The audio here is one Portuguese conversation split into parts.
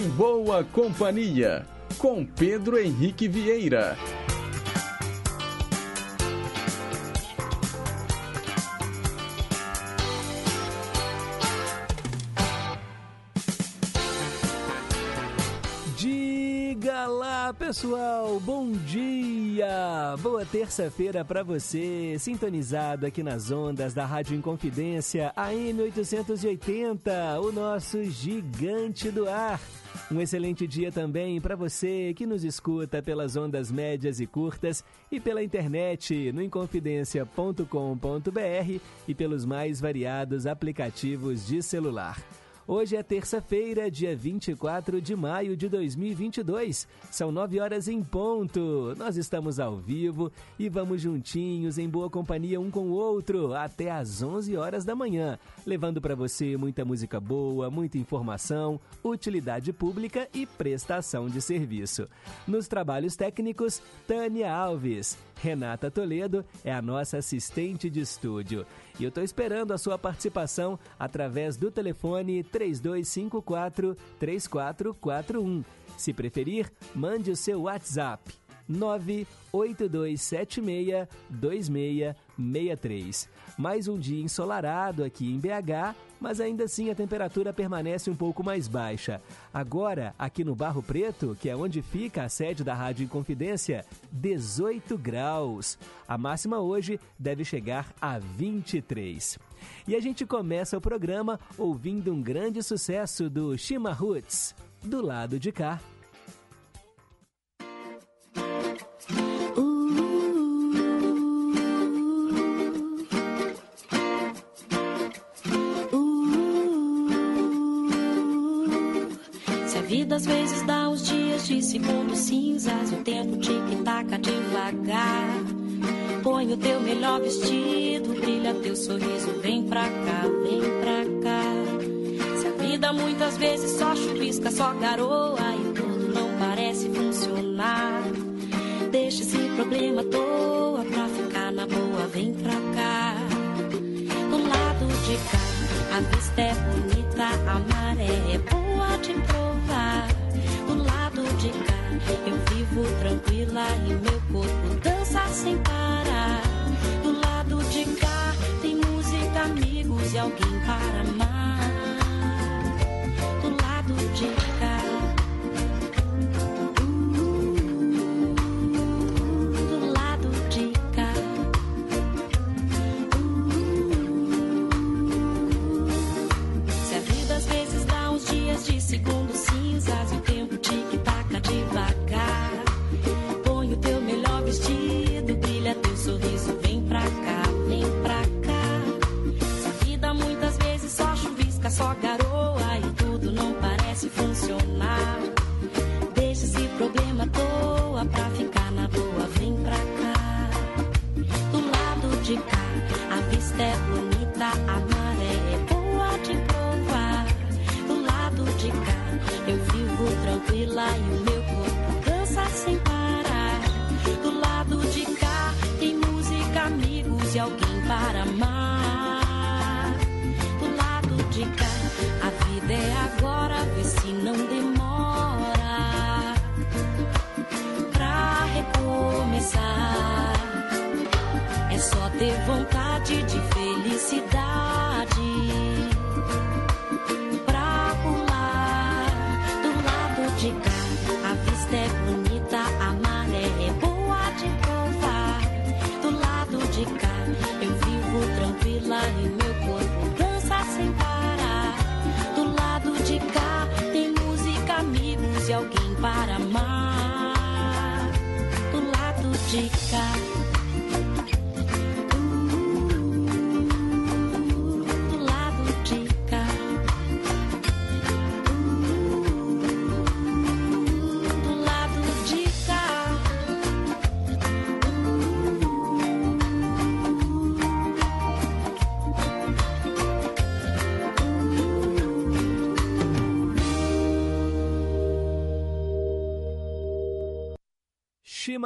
Em Boa Companhia, com Pedro Henrique Vieira. Diga lá, pessoal, Boa terça-feira para você, sintonizado aqui nas ondas da Rádio Inconfidência, AM 880, o nosso gigante do ar. Um excelente dia também para você que nos escuta pelas ondas médias e curtas e pela internet no inconfidencia.com.br e pelos mais variados aplicativos de celular. Hoje é terça-feira, dia 24 de maio de 2022. São nove horas em ponto. Nós estamos ao vivo e vamos juntinhos em boa companhia um com o outro até às 11 horas da manhã, levando para você muita música boa, muita informação, utilidade pública e prestação de serviço. Nos trabalhos técnicos, Tânia Alves. Renata Toledo é a nossa assistente de estúdio. E eu estou esperando a sua participação através do telefone 3254 3441. Se preferir, mande o seu WhatsApp 98276 2663. Mais um dia ensolarado aqui em BH, mas ainda assim a temperatura permanece um pouco mais baixa. Agora, aqui no Barro Preto, que é onde fica a sede da Rádio Inconfidência, 18 graus. A máxima hoje deve chegar a 23. E a gente começa o programa ouvindo um grande sucesso do Shima Roots, do lado de cá. Às vezes dá uns dias de segundos cinzas, o tempo tic-taca devagar. Põe o teu melhor vestido, brilha teu sorriso, vem pra cá, vem pra cá. Se a vida muitas vezes só chuvisca, só garoa e tudo não parece funcionar. Deixa esse problema à toa pra ficar na boa, vem pra cá. Do lado de cá, a vista é bonita, a maré é boa de provar. Do lado de cá, eu vivo tranquila e meu corpo dança sem parar. Do lado de cá, tem música, amigos e alguém para amar. Do lado de cá. Segundos cinzas cá, a vida é agora, vê se não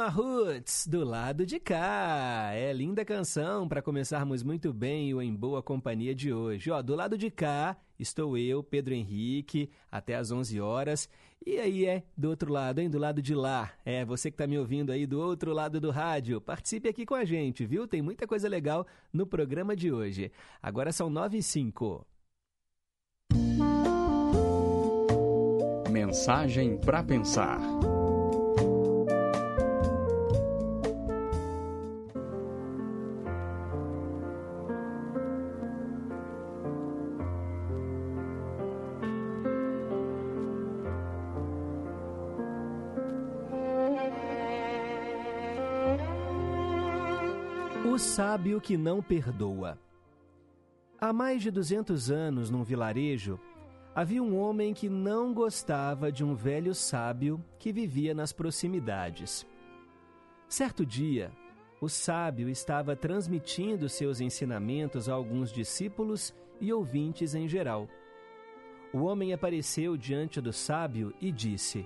Roots, do lado de cá. É linda canção para começarmos muito bem o Em Boa Companhia de hoje. Ó, do lado de cá estou eu, Pedro Henrique, até às 11 horas. E aí é do outro lado, hein? Do lado de lá. É, você que está me ouvindo aí do outro lado do rádio. Participe aqui com a gente, viu? Tem muita coisa legal no programa de hoje. Agora são 9 e 5. Mensagem para pensar. Sábio que não perdoa. Há mais de 200 anos, num vilarejo, havia um homem que não gostava de um velho sábio que vivia nas proximidades. Certo dia, o sábio estava transmitindo seus ensinamentos a alguns discípulos e ouvintes em geral. O homem apareceu diante do sábio e disse: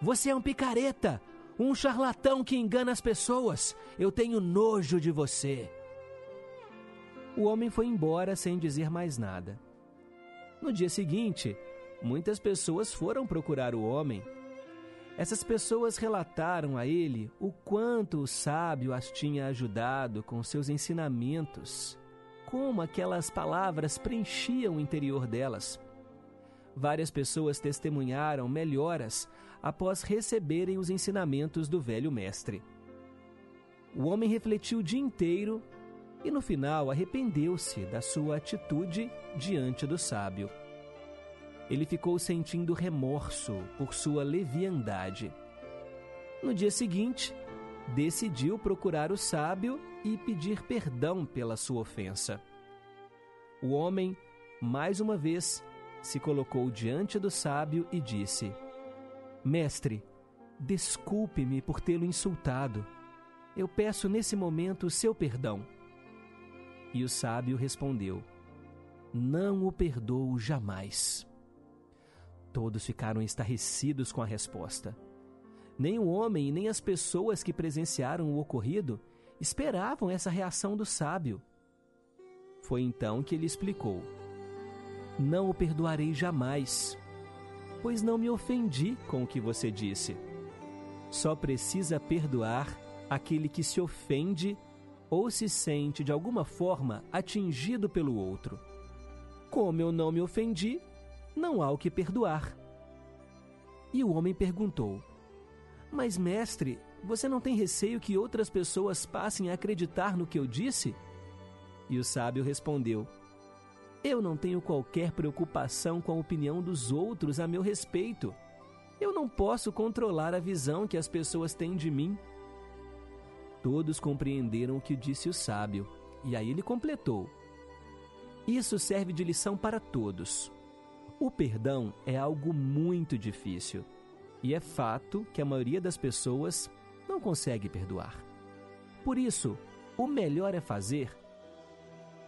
Você é um picareta! Um charlatão que engana as pessoas. Eu tenho nojo de você. O homem foi embora sem dizer mais nada. No dia seguinte, muitas pessoas foram procurar o homem. Essas pessoas relataram a ele o quanto o sábio as tinha ajudado com seus ensinamentos, como aquelas palavras preenchiam o interior delas. Várias pessoas testemunharam melhoras após receberem os ensinamentos do velho mestre. O homem refletiu o dia inteiro e, no final, arrependeu-se da sua atitude diante do sábio. Ele ficou sentindo remorso por sua leviandade. No dia seguinte, decidiu procurar o sábio e pedir perdão pela sua ofensa. O homem, mais uma vez, se colocou diante do sábio e disse: Mestre, desculpe-me por tê-lo insultado. Eu peço nesse momento o seu perdão. E o sábio respondeu: Não o perdoo jamais. Todos ficaram estarrecidos com a resposta. Nem o homem nem as pessoas que presenciaram o ocorrido esperavam essa reação do sábio. Foi então que ele explicou: Não o perdoarei jamais pois não me ofendi com o que você disse. Só precisa perdoar aquele que se ofende ou se sente de alguma forma atingido pelo outro. Como eu não me ofendi, não há o que perdoar. E o homem perguntou: Mas, mestre, você não tem receio que outras pessoas passem a acreditar no que eu disse? E o sábio respondeu: eu não tenho qualquer preocupação com a opinião dos outros a meu respeito. Eu não posso controlar a visão que as pessoas têm de mim. Todos compreenderam o que disse o sábio, e aí ele completou: Isso serve de lição para todos. O perdão é algo muito difícil, e é fato que a maioria das pessoas não consegue perdoar. Por isso, o melhor é fazer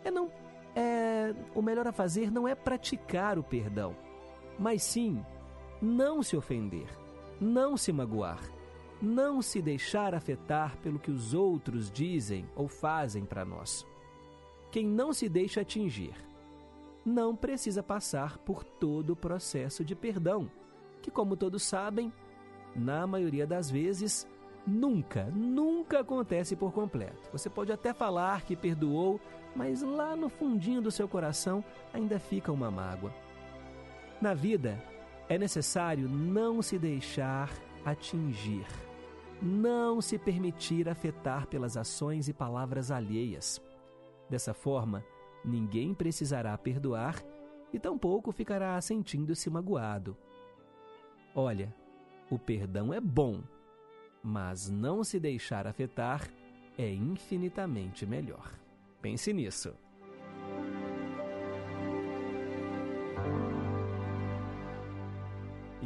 é não é, o melhor a fazer não é praticar o perdão, mas sim não se ofender, não se magoar, não se deixar afetar pelo que os outros dizem ou fazem para nós. Quem não se deixa atingir não precisa passar por todo o processo de perdão, que, como todos sabem, na maioria das vezes, nunca, nunca acontece por completo. Você pode até falar que perdoou, mas lá no fundinho do seu coração ainda fica uma mágoa. Na vida, é necessário não se deixar atingir, não se permitir afetar pelas ações e palavras alheias. Dessa forma, ninguém precisará perdoar e tampouco ficará sentindo-se magoado. Olha, o perdão é bom, mas não se deixar afetar é infinitamente melhor. Pense nisso.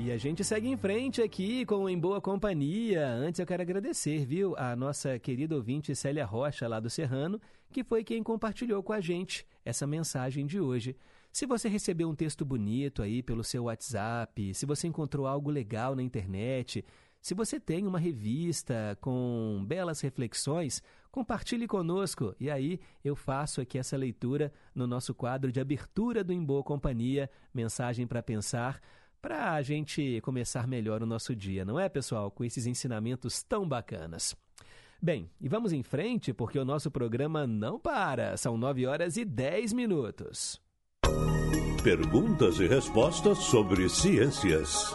E a gente segue em frente aqui com Em Boa Companhia. Antes eu quero agradecer, viu, a nossa querida ouvinte Célia Rocha, lá do Serrano, que foi quem compartilhou com a gente essa mensagem de hoje. Se você recebeu um texto bonito aí pelo seu WhatsApp, se você encontrou algo legal na internet, Se você tem uma revista com belas reflexões, compartilhe conosco e aí eu faço aqui essa leitura no nosso quadro de abertura do Em Boa Companhia, mensagem para pensar, para a gente começar melhor o nosso dia, não é, pessoal? Com esses ensinamentos tão bacanas. Bem, e vamos em frente porque o nosso programa não para. São 9 horas e 10 minutos. Perguntas e respostas sobre ciências.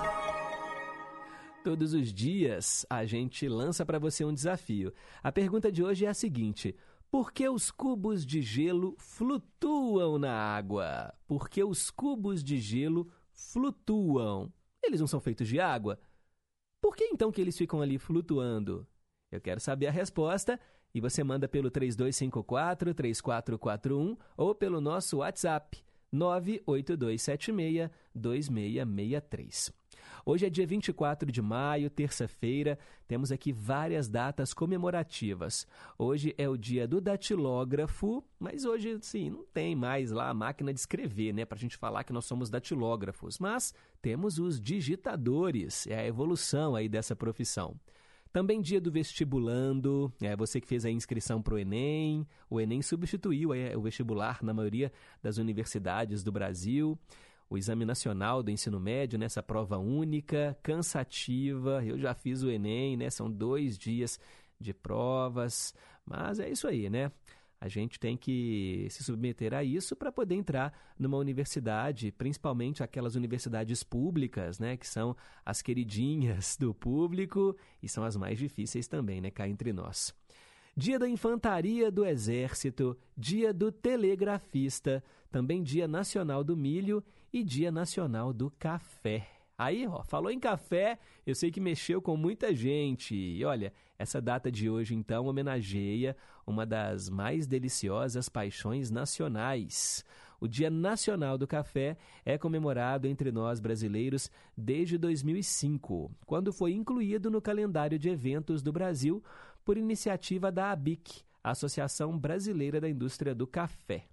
Todos os dias a gente lança para você um desafio. A pergunta de hoje é a seguinte: por que os cubos de gelo flutuam na água? Por que os cubos de gelo flutuam? Eles não são feitos de água? Por que então que eles ficam ali flutuando? Eu quero saber a resposta e você manda pelo 3254 3441 ou pelo nosso WhatsApp 98276 2663. Hoje é dia 24 de maio, terça-feira. Temos aqui várias datas comemorativas. Hoje é o dia do datilógrafo, mas hoje, sim, não tem mais lá a máquina de escrever, né? Para a gente falar que nós somos datilógrafos. Mas temos os digitadores, é a evolução aí dessa profissão. Também dia do vestibulando, é você que fez a inscrição para o Enem. O Enem substituiu é, o vestibular na maioria das universidades do Brasil o Exame Nacional do Ensino Médio, nessa prova única, cansativa. Eu já fiz o Enem, né? São dois dias de provas, mas é isso aí, né? A gente tem que se submeter a isso para poder entrar numa universidade, principalmente aquelas universidades públicas, né, que são as queridinhas do público e são as mais difíceis também, né, cá entre nós. Dia da Infantaria do Exército, Dia do Telegrafista, também Dia Nacional do Milho e Dia Nacional do Café. Aí, ó, falou em café, eu sei que mexeu com muita gente. E olha, essa data de hoje então homenageia uma das mais deliciosas paixões nacionais. O Dia Nacional do Café é comemorado entre nós brasileiros desde 2005, quando foi incluído no calendário de eventos do Brasil por iniciativa da ABIC, Associação Brasileira da Indústria do Café.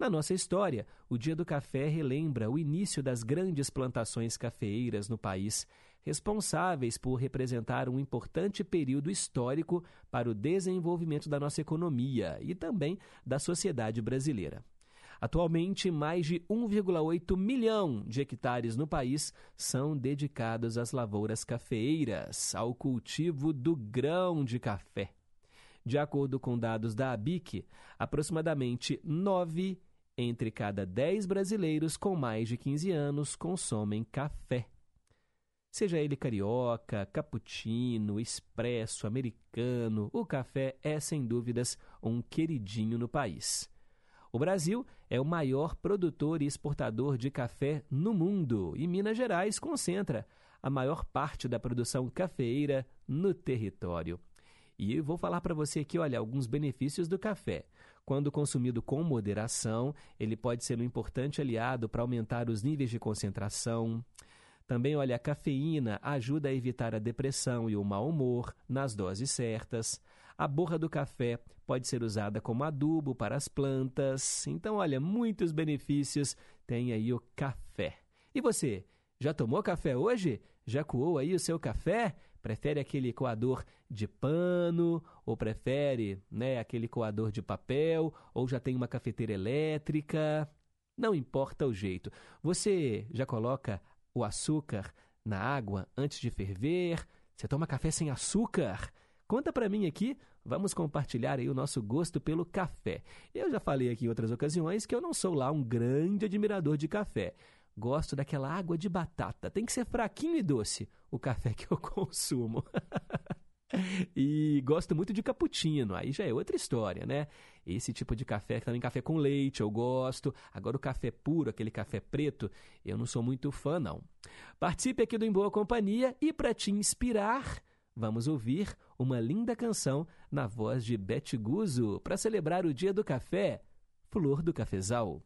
Na nossa história, o Dia do Café relembra o início das grandes plantações cafeeiras no país, responsáveis por representar um importante período histórico para o desenvolvimento da nossa economia e também da sociedade brasileira. Atualmente, mais de 1,8 milhão de hectares no país são dedicados às lavouras cafeeiras, ao cultivo do grão de café. De acordo com dados da ABIC, aproximadamente 9 entre cada 10 brasileiros com mais de 15 anos consomem café. Seja ele carioca, cappuccino, expresso, americano, o café é sem dúvidas um queridinho no país. O Brasil é o maior produtor e exportador de café no mundo e Minas Gerais concentra a maior parte da produção cafeeira no território. E vou falar para você aqui, olha, alguns benefícios do café. Quando consumido com moderação, ele pode ser um importante aliado para aumentar os níveis de concentração. Também, olha, a cafeína ajuda a evitar a depressão e o mau humor nas doses certas. A borra do café pode ser usada como adubo para as plantas. Então, olha, muitos benefícios tem aí o café. E você, já tomou café hoje? Já coou aí o seu café? Prefere aquele coador de pano ou prefere, né, aquele coador de papel ou já tem uma cafeteira elétrica? Não importa o jeito. Você já coloca o açúcar na água antes de ferver? Você toma café sem açúcar? Conta para mim aqui, vamos compartilhar aí o nosso gosto pelo café. Eu já falei aqui em outras ocasiões que eu não sou lá um grande admirador de café, Gosto daquela água de batata. Tem que ser fraquinho e doce o café que eu consumo. e gosto muito de cappuccino, aí já é outra história, né? Esse tipo de café, também café com leite, eu gosto. Agora o café puro, aquele café preto, eu não sou muito fã, não. Participe aqui do Em Boa Companhia e para te inspirar, vamos ouvir uma linda canção na voz de Bete Guzzo para celebrar o Dia do Café, Flor do cafezal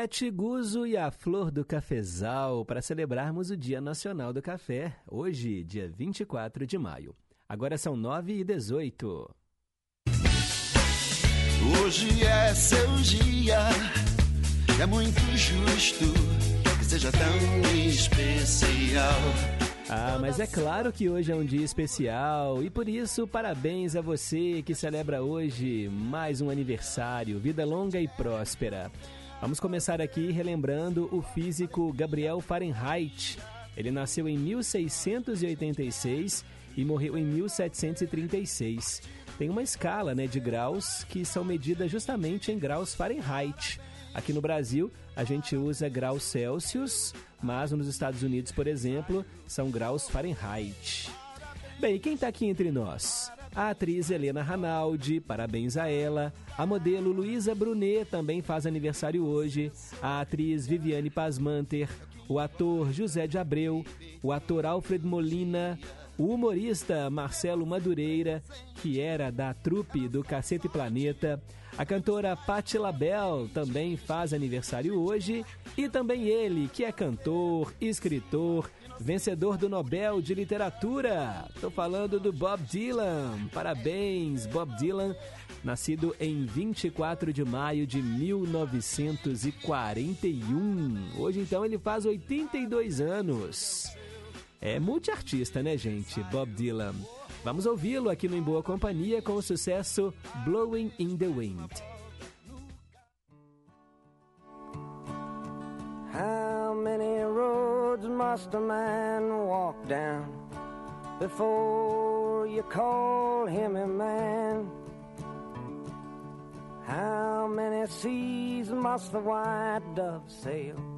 Bete Guzo e a Flor do Cafezal para celebrarmos o Dia Nacional do Café, hoje, dia 24 de maio. Agora são 9 e 18. Hoje é seu dia, é muito justo que seja tão especial. Ah, mas é claro que hoje é um dia especial e por isso parabéns a você que celebra hoje mais um aniversário, vida longa e próspera. Vamos começar aqui relembrando o físico Gabriel Fahrenheit. Ele nasceu em 1686 e morreu em 1736. Tem uma escala né, de graus que são medidas justamente em graus Fahrenheit. Aqui no Brasil, a gente usa graus Celsius, mas nos Estados Unidos, por exemplo, são graus Fahrenheit. Bem, quem está aqui entre nós? A atriz Helena Ranaldi, parabéns a ela. A modelo Luísa Brunet também faz aniversário hoje. A atriz Viviane Pasmanter. O ator José de Abreu. O ator Alfred Molina. O humorista Marcelo Madureira, que era da trupe do Cacete Planeta. A cantora Patti LaBelle também faz aniversário hoje. E também ele, que é cantor, escritor, vencedor do Nobel de Literatura. Estou falando do Bob Dylan. Parabéns, Bob Dylan, nascido em 24 de maio de 1941. Hoje, então, ele faz 82 anos. É multiartista, né, gente? Bob Dylan. Vamos ouvi-lo aqui no Em Boa Companhia com o sucesso Blowing in the Wind. How many roads must a man walk down before you call him a man? How many seas must the white dove sail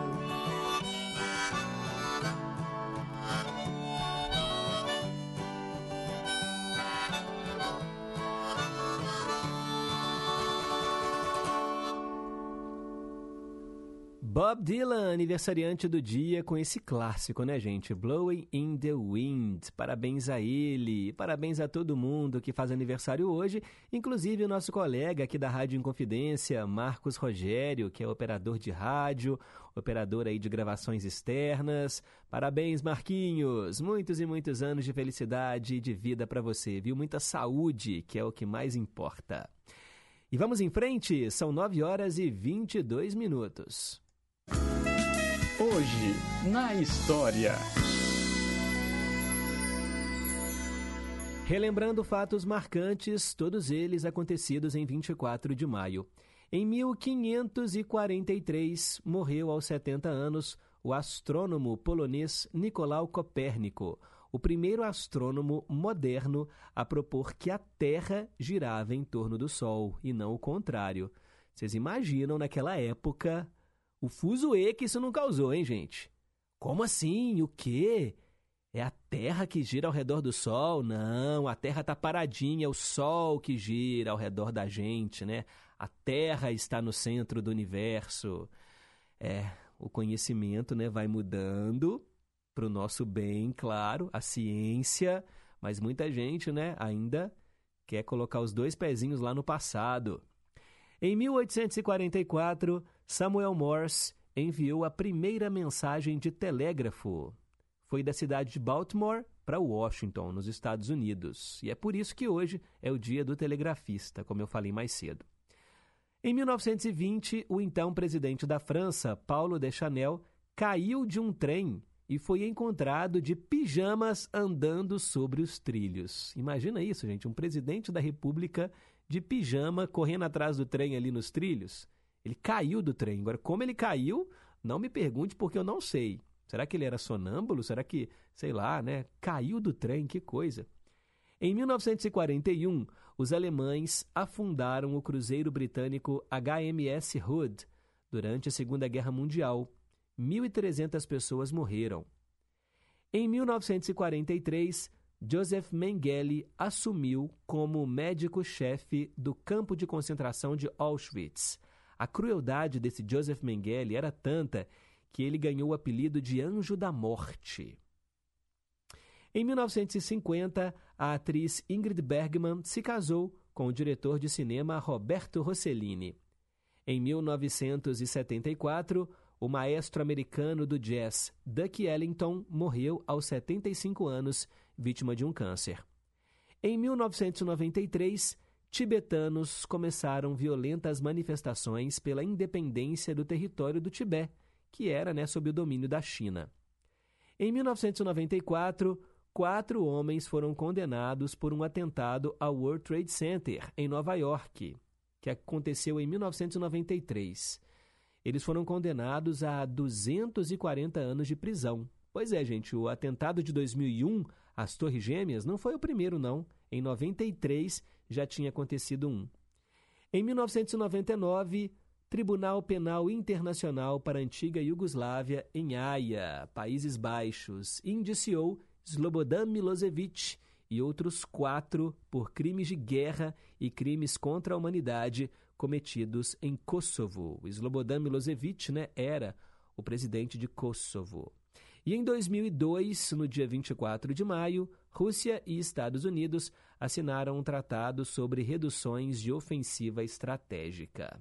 Bob Dylan, aniversariante do dia, com esse clássico, né, gente? Blowing in the Wind. Parabéns a ele, parabéns a todo mundo que faz aniversário hoje, inclusive o nosso colega aqui da Rádio Inconfidência, Marcos Rogério, que é operador de rádio, operador aí de gravações externas. Parabéns, Marquinhos! Muitos e muitos anos de felicidade e de vida para você, viu? Muita saúde, que é o que mais importa. E vamos em frente, são 9 horas e 22 minutos. Hoje, na história. Relembrando fatos marcantes, todos eles acontecidos em 24 de maio. Em 1543, morreu aos 70 anos o astrônomo polonês Nicolau Copérnico, o primeiro astrônomo moderno a propor que a Terra girava em torno do Sol e não o contrário. Vocês imaginam naquela época o fuzuê que isso não causou, hein, gente? Como assim? O quê? É a Terra que gira ao redor do Sol? Não, a Terra está paradinha, é o Sol que gira ao redor da gente, né? A Terra está no centro do universo. É, o conhecimento né, vai mudando para o nosso bem, claro, a ciência, mas muita gente né, ainda quer colocar os dois pezinhos lá no passado. Em 1844, Samuel Morse enviou a primeira mensagem de telégrafo. Foi da cidade de Baltimore para Washington, nos Estados Unidos. E é por isso que hoje é o dia do telegrafista, como eu falei mais cedo. Em 1920, o então presidente da França, Paulo Deschanel, caiu de um trem e foi encontrado de pijamas andando sobre os trilhos. Imagina isso, gente, um presidente da República de pijama correndo atrás do trem ali nos trilhos. Ele caiu do trem. Agora, como ele caiu, não me pergunte porque eu não sei. Será que ele era sonâmbulo? Será que, sei lá, né? Caiu do trem, que coisa. Em 1941, os alemães afundaram o cruzeiro britânico HMS Hood durante a Segunda Guerra Mundial. 1.300 pessoas morreram. Em 1943, Joseph Mengele assumiu como médico-chefe do campo de concentração de Auschwitz. A crueldade desse Joseph Mengele era tanta que ele ganhou o apelido de Anjo da Morte. Em 1950, a atriz Ingrid Bergman se casou com o diretor de cinema Roberto Rossellini. Em 1974, o maestro americano do jazz Duck Ellington morreu aos 75 anos, vítima de um câncer. Em 1993, tibetanos começaram violentas manifestações pela independência do território do Tibete, que era né, sob o domínio da China. Em 1994, quatro homens foram condenados por um atentado ao World Trade Center, em Nova York, que aconteceu em 1993. Eles foram condenados a 240 anos de prisão. Pois é, gente, o atentado de 2001 às Torres Gêmeas não foi o primeiro, não. Em 93 já tinha acontecido um. Em 1999, Tribunal Penal Internacional para a Antiga Iugoslávia, em Haia, Países Baixos, indiciou Slobodan Milosevic e outros quatro por crimes de guerra e crimes contra a humanidade cometidos em Kosovo. Slobodan Milosevic né, era o presidente de Kosovo. E em 2002, no dia 24 de maio, Rússia e Estados Unidos assinaram um tratado sobre reduções de ofensiva estratégica.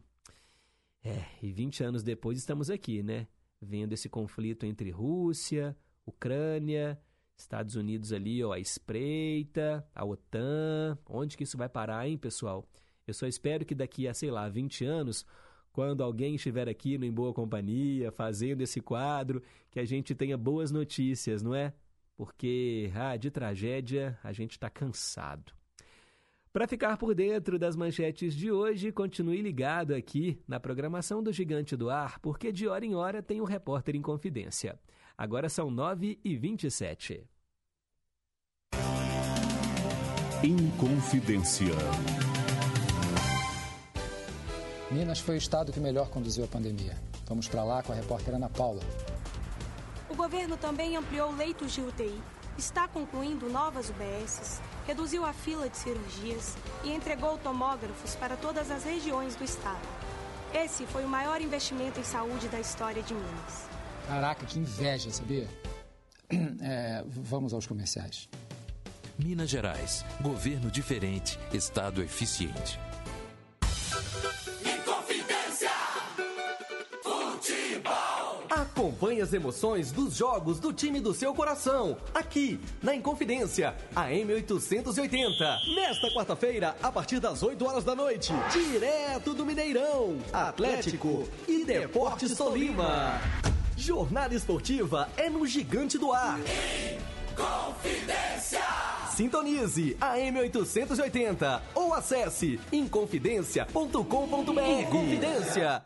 É, e 20 anos depois estamos aqui, né? Vendo esse conflito entre Rússia, Ucrânia, Estados Unidos ali, ó, a espreita, a OTAN. Onde que isso vai parar, hein, pessoal? Eu só espero que daqui a, sei lá, 20 anos, quando alguém estiver aqui no Em Boa Companhia, fazendo esse quadro, que a gente tenha boas notícias, não é? Porque ah, de tragédia a gente está cansado. Para ficar por dentro das manchetes de hoje, continue ligado aqui na programação do Gigante do Ar, porque de hora em hora tem o um Repórter em Confidência. Agora são 9 e 27 Inconfidência. Minas foi o estado que melhor conduziu a pandemia. Vamos para lá com a repórter Ana Paula. O governo também ampliou leitos de UTI, está concluindo novas UBSs, reduziu a fila de cirurgias e entregou tomógrafos para todas as regiões do estado. Esse foi o maior investimento em saúde da história de Minas. Caraca, que inveja, sabia? É, vamos aos comerciais. Minas Gerais. Governo diferente, Estado eficiente. Acompanhe as emoções dos jogos do time do seu coração. Aqui, na Inconfidência, a M880. Nesta quarta-feira, a partir das 8 horas da noite. Direto do Mineirão. Atlético e Deportes Tolima. Jornada esportiva é no Gigante do Ar. Confidência. Sintonize a M880 ou acesse inconfidencia.com.br. Inconfidência.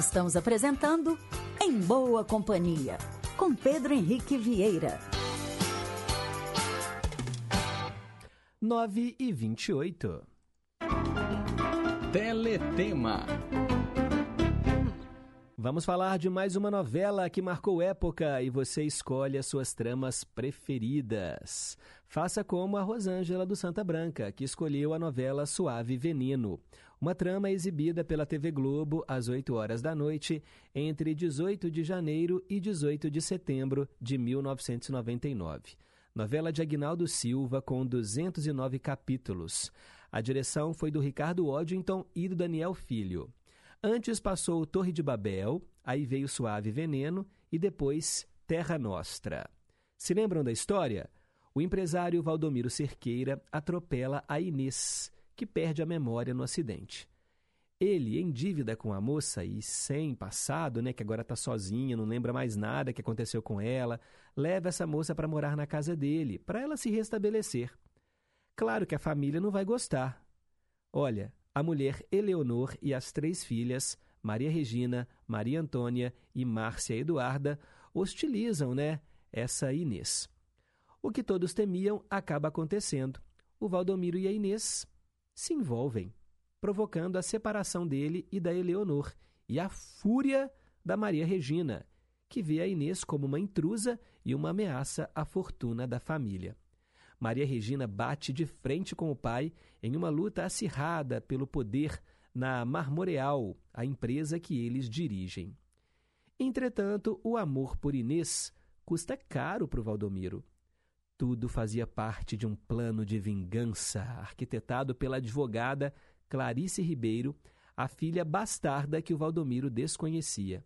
Estamos apresentando Em Boa Companhia, com Pedro Henrique Vieira. 9 e 28. Teletema. Vamos falar de mais uma novela que marcou época e você escolhe as suas tramas preferidas. Faça como a Rosângela do Santa Branca, que escolheu a novela Suave Veneno, uma trama exibida pela TV Globo às 8 horas da noite entre 18 de janeiro e 18 de setembro de 1999. Novela de Agnaldo Silva com 209 capítulos. A direção foi do Ricardo Waddington e do Daniel Filho. Antes passou Torre de Babel, aí veio Suave Veneno e depois Terra Nostra. Se lembram da história? O empresário Valdomiro Cerqueira atropela a Inês, que perde a memória no acidente. Ele, em dívida com a moça e sem passado, né, que agora está sozinha, não lembra mais nada que aconteceu com ela, leva essa moça para morar na casa dele, para ela se restabelecer. Claro que a família não vai gostar. Olha, a mulher Eleonor e as três filhas, Maria Regina, Maria Antônia e Márcia Eduarda, hostilizam, né, essa Inês. O que todos temiam acaba acontecendo. O Valdomiro e a Inês se envolvem, provocando a separação dele e da Eleonor e a fúria da Maria Regina, que vê a Inês como uma intrusa e uma ameaça à fortuna da família. Maria Regina bate de frente com o pai em uma luta acirrada pelo poder na Marmoreal, a empresa que eles dirigem. Entretanto, o amor por Inês custa caro para o Valdomiro. Tudo fazia parte de um plano de vingança arquitetado pela advogada Clarice Ribeiro, a filha bastarda que o Valdomiro desconhecia.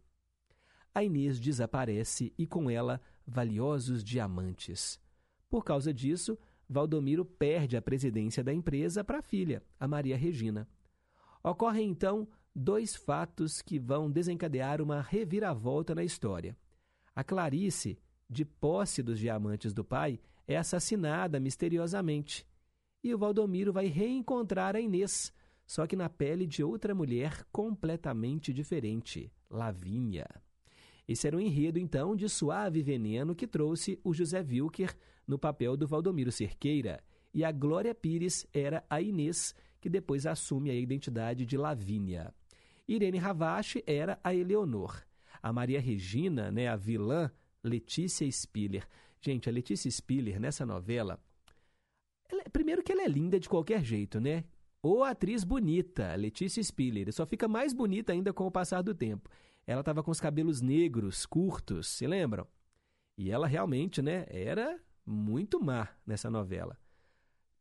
A Inês desaparece e com ela valiosos diamantes. Por causa disso, Valdomiro perde a presidência da empresa para a filha, a Maria Regina. Ocorrem então dois fatos que vão desencadear uma reviravolta na história. A Clarice, de posse dos diamantes do pai, é assassinada misteriosamente. E o Valdomiro vai reencontrar a Inês, só que na pele de outra mulher completamente diferente, Lavínia. Esse era o enredo, então, de Suave Veneno que trouxe o José Wilker no papel do Valdomiro Cerqueira, e a Glória Pires era a Inês, que depois assume a identidade de Lavínia. Irene Ravache era a Eleonor. A Maria Regina, né, a vilã, Letícia Spiller. Gente, a Letícia Spiller, nessa novela, ela, primeiro que ela é linda de qualquer jeito, né? Ou atriz bonita, Letícia Spiller. Só fica mais bonita ainda com o passar do tempo. Ela estava com os cabelos negros, curtos, se lembram? E ela realmente, né, era muito má nessa novela.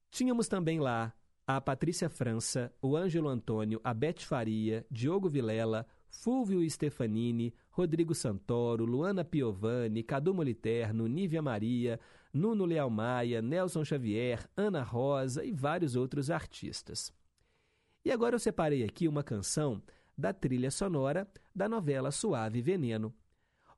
Tínhamos também lá a Patrícia França, o Ângelo Antônio, a Beth Faria, Diogo Vilela, Fulvio Stefanini, Rodrigo Santoro, Luana Piovani, Cadu Moliterno, Nívia Maria, Nuno Leal Maia, Nelson Xavier, Ana Rosa e vários outros artistas. E agora eu separei aqui uma canção da trilha sonora da novela Suave Veneno.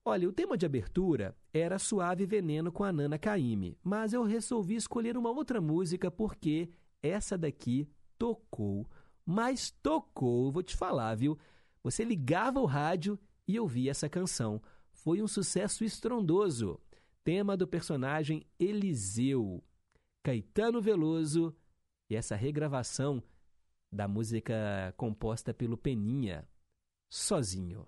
Olha, o tema de abertura era Suave Veneno com a Nana Caymmi, mas eu resolvi escolher uma outra música porque essa daqui tocou, mas tocou, vou te falar, viu? Você ligava o rádio e ouvia essa canção. Foi um sucesso estrondoso. Tema do personagem Eliseu, Caetano Veloso e essa regravação da música composta pelo Peninha, Sozinho.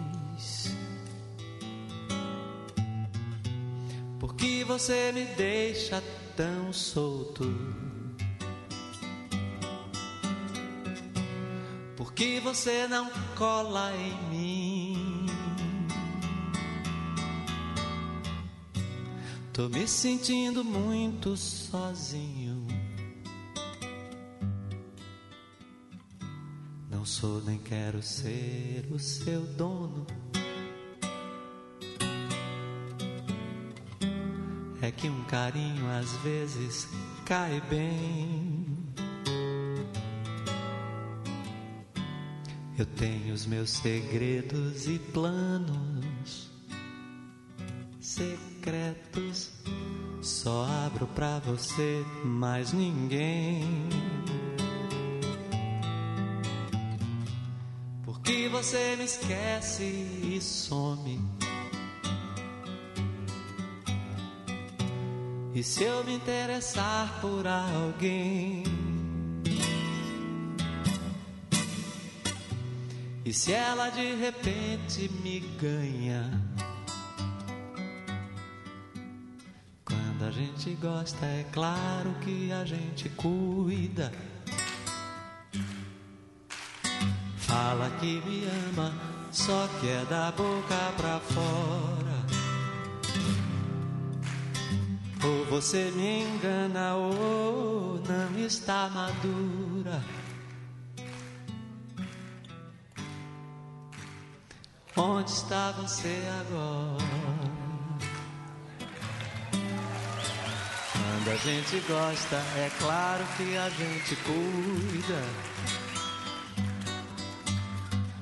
Por que você me deixa tão solto? Por que você não cola em mim? Tô me sentindo muito sozinho. Não sou nem quero ser o seu dono. É que um carinho às vezes cai bem. Eu tenho os meus segredos e planos secretos. Só abro pra você, mais ninguém. Porque você me esquece e some. E se eu me interessar por alguém? E se ela de repente me ganha? Quando a gente gosta, é claro que a gente cuida. Fala que me ama, só que é da boca pra fora. Ou você me engana ou não está madura. Onde está você agora? Quando a gente gosta, é claro que a gente cuida.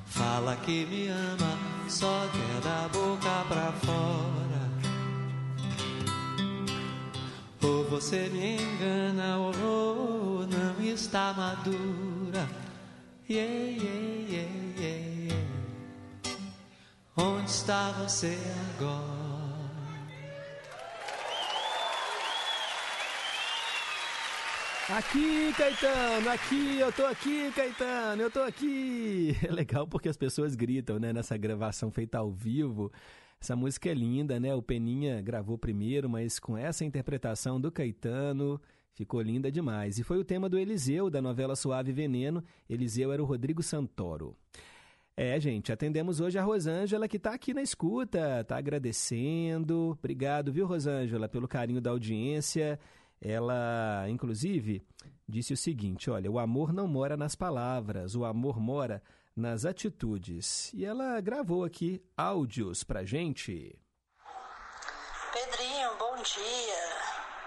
Fala que me ama, só que é da boca pra fora. Ou você me engana ou não está madura. Yeah, yeah, yeah, yeah, yeah. Onde está você agora? Aqui, Caetano, aqui, eu tô aqui, Caetano, eu tô aqui. É legal porque as pessoas gritam, né, nessa gravação feita ao vivo. Essa música é linda, né? O Peninha gravou primeiro, mas com essa interpretação do Caetano, ficou linda demais. E foi o tema do Eliseu, da novela Suave Veneno. Eliseu era o Rodrigo Santoro. É, gente, atendemos hoje a Rosângela, que está aqui na escuta, está agradecendo. Obrigado, viu, Rosângela, pelo carinho da audiência. Ela, inclusive, disse o seguinte: olha, o amor não mora nas palavras, o amor mora nas atitudes. E ela gravou aqui áudios pra gente. Pedrinho, bom dia.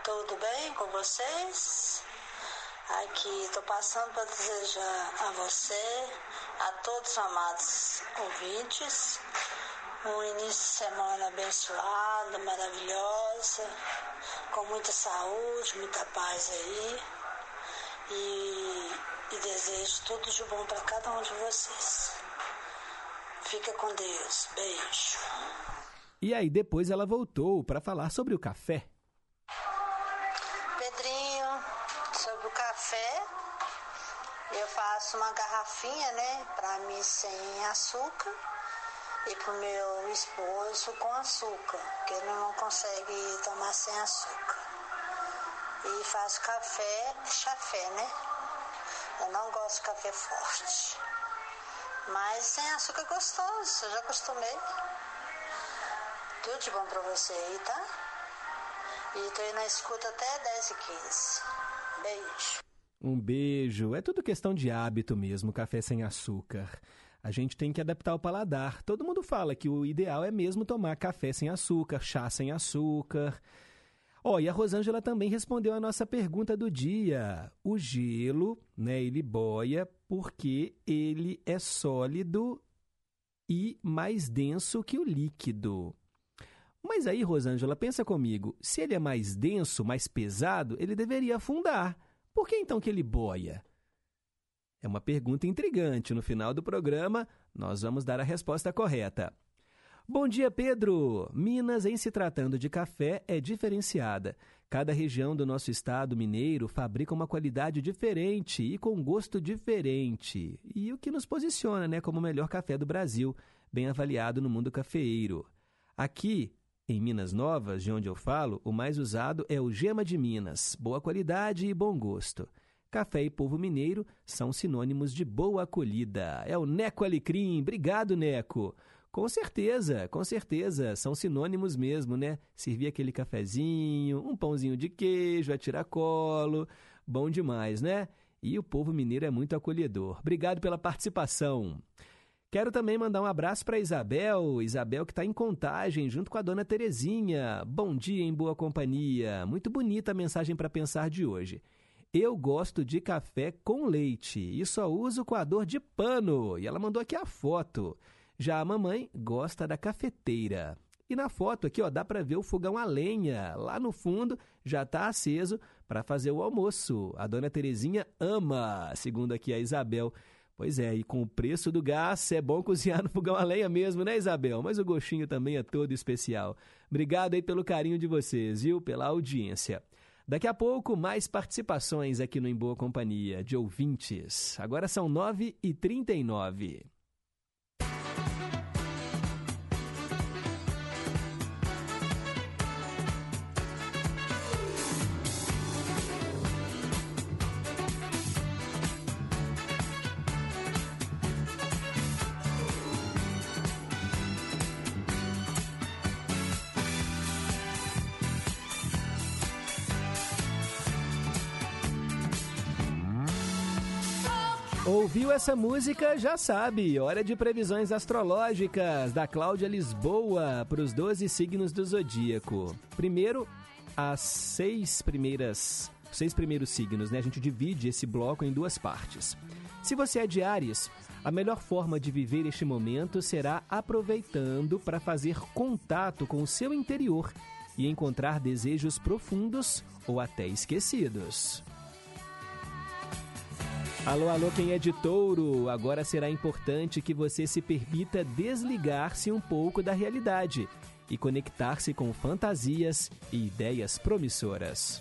Tudo bem com vocês? Aqui estou passando para desejar a você, a todos os amados ouvintes, um início de semana abençoado, maravilhosa, com muita saúde, muita paz aí. E, e desejo tudo de bom para cada um de vocês. Fica com Deus. Beijo. E aí depois ela voltou para falar sobre o café. Pedrinho, sobre o café, eu faço uma garrafinha, né, para mim sem açúcar e pro meu esposo com açúcar, que ele não consegue tomar sem açúcar. E faço café, chafé, né? Eu não gosto de café forte. Mas sem açúcar gostoso, já acostumei. Tudo de bom pra você aí, tá? E tô aí na escuta até 10 e 15. Beijo. Um beijo. É tudo questão de hábito mesmo, café sem açúcar. A gente tem que adaptar o paladar. Todo mundo fala que o ideal é mesmo tomar café sem açúcar, chá sem açúcar. Ó, oh, e a Rosângela também respondeu a nossa pergunta do dia. O gelo, né, ele boia porque ele é sólido e mais denso que o líquido. Mas aí, Rosângela, pensa comigo, se ele é mais denso, mais pesado, ele deveria afundar. Por que então que ele boia? É uma pergunta intrigante. No final do programa, nós vamos dar a resposta correta. Bom dia, Pedro! Minas, em se tratando de café, é diferenciada. Cada região do nosso estado mineiro fabrica uma qualidade diferente e com gosto diferente. E o que nos posiciona né, como o melhor café do Brasil, bem avaliado no mundo cafeeiro. Aqui, em Minas Novas, de onde eu falo, o mais usado é o Gema de Minas, boa qualidade e bom gosto. Café e povo mineiro são sinônimos de boa acolhida. É o Neco Alecrim. Obrigado, Neco. Com certeza, com certeza, são sinônimos mesmo, né? Servir aquele cafezinho, um pãozinho de queijo, a tiracolo, bom demais, né? E o povo mineiro é muito acolhedor. Obrigado pela participação. Quero também mandar um abraço para Isabel, Isabel que está em contagem junto com a dona Terezinha. Bom dia em boa companhia. Muito bonita a mensagem para pensar de hoje. Eu gosto de café com leite e só uso coador de pano. E ela mandou aqui a foto. Já a mamãe gosta da cafeteira. E na foto aqui, ó, dá para ver o fogão a lenha. Lá no fundo já está aceso para fazer o almoço. A dona Terezinha ama, segundo aqui a Isabel. Pois é, e com o preço do gás, é bom cozinhar no fogão a lenha mesmo, né, Isabel? Mas o gostinho também é todo especial. Obrigado aí pelo carinho de vocês, viu? Pela audiência. Daqui a pouco, mais participações aqui no Em Boa Companhia, de ouvintes. Agora são 9h39. Ouviu essa música? Já sabe. Hora de previsões astrológicas da Cláudia Lisboa para os 12 signos do zodíaco. Primeiro, as seis primeiras, seis primeiros signos, né? A gente divide esse bloco em duas partes. Se você é de Ares, a melhor forma de viver este momento será aproveitando para fazer contato com o seu interior e encontrar desejos profundos ou até esquecidos. Alô, alô, quem é de touro? Agora será importante que você se permita desligar-se um pouco da realidade e conectar-se com fantasias e ideias promissoras.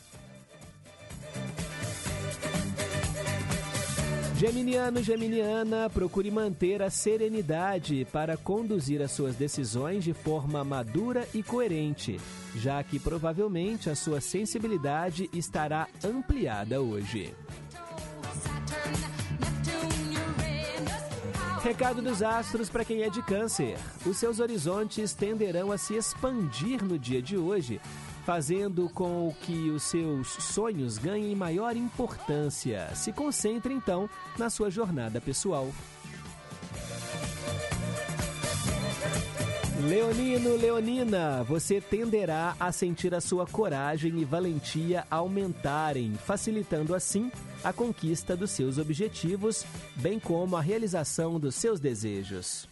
Geminiano, Geminiana, procure manter a serenidade para conduzir as suas decisões de forma madura e coerente, já que provavelmente a sua sensibilidade estará ampliada hoje. Recado dos astros para quem é de câncer. Os seus horizontes tenderão a se expandir no dia de hoje, fazendo com que os seus sonhos ganhem maior importância. Se concentre então na sua jornada pessoal. Leonino, Leonina, você tenderá a sentir a sua coragem e valentia aumentarem, facilitando assim a conquista dos seus objetivos, bem como a realização dos seus desejos.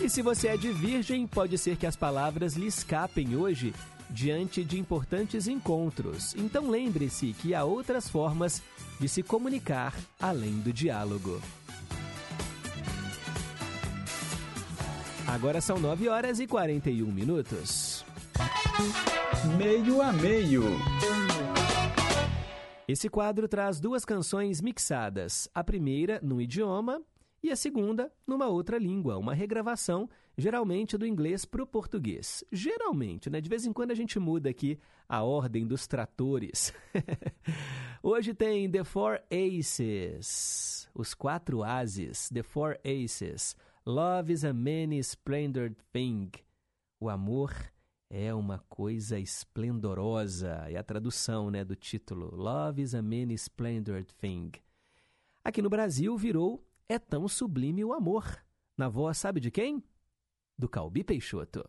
E se você é de virgem, pode ser que as palavras lhe escapem hoje diante de importantes encontros. Então lembre-se que há outras formas de se comunicar além do diálogo. Agora são 9 horas e 41 minutos. Meio a meio. Esse quadro traz duas canções mixadas. A primeira num idioma e a segunda numa outra língua, uma regravação, geralmente do inglês para o português. Geralmente, né? De vez em quando a gente muda aqui a ordem dos tratores. Hoje tem The Four Aces, os quatro ases, The Four Aces. Love is a many splendid thing. O amor é uma coisa esplendorosa. É a tradução né, do título. Love is a many splendid thing. Aqui no Brasil virou É tão sublime o amor. Na voz, sabe de quem? Do Calbi Peixoto.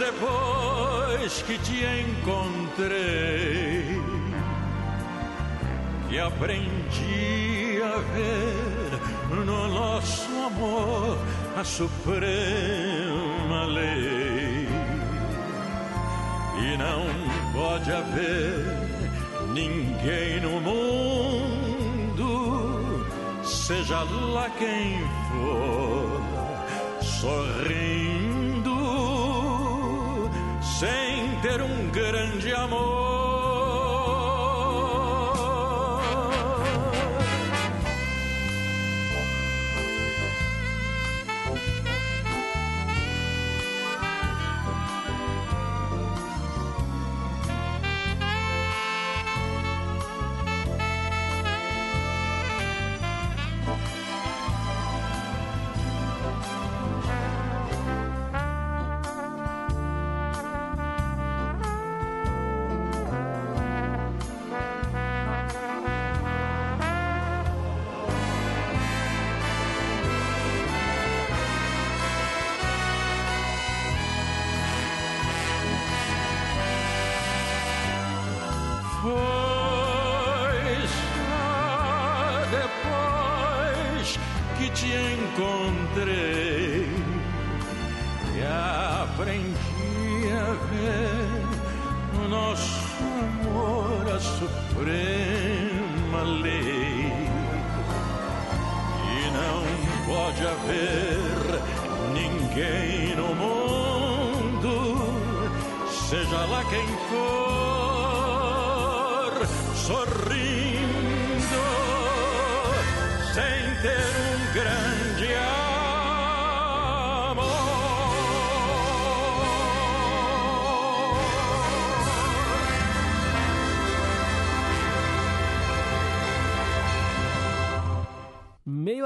Depois que te encontrei que aprendi a ver no nosso amor a suprema lei. E não pode haver ninguém no mundo, seja lá quem for, sorrindo, ter um grande amor.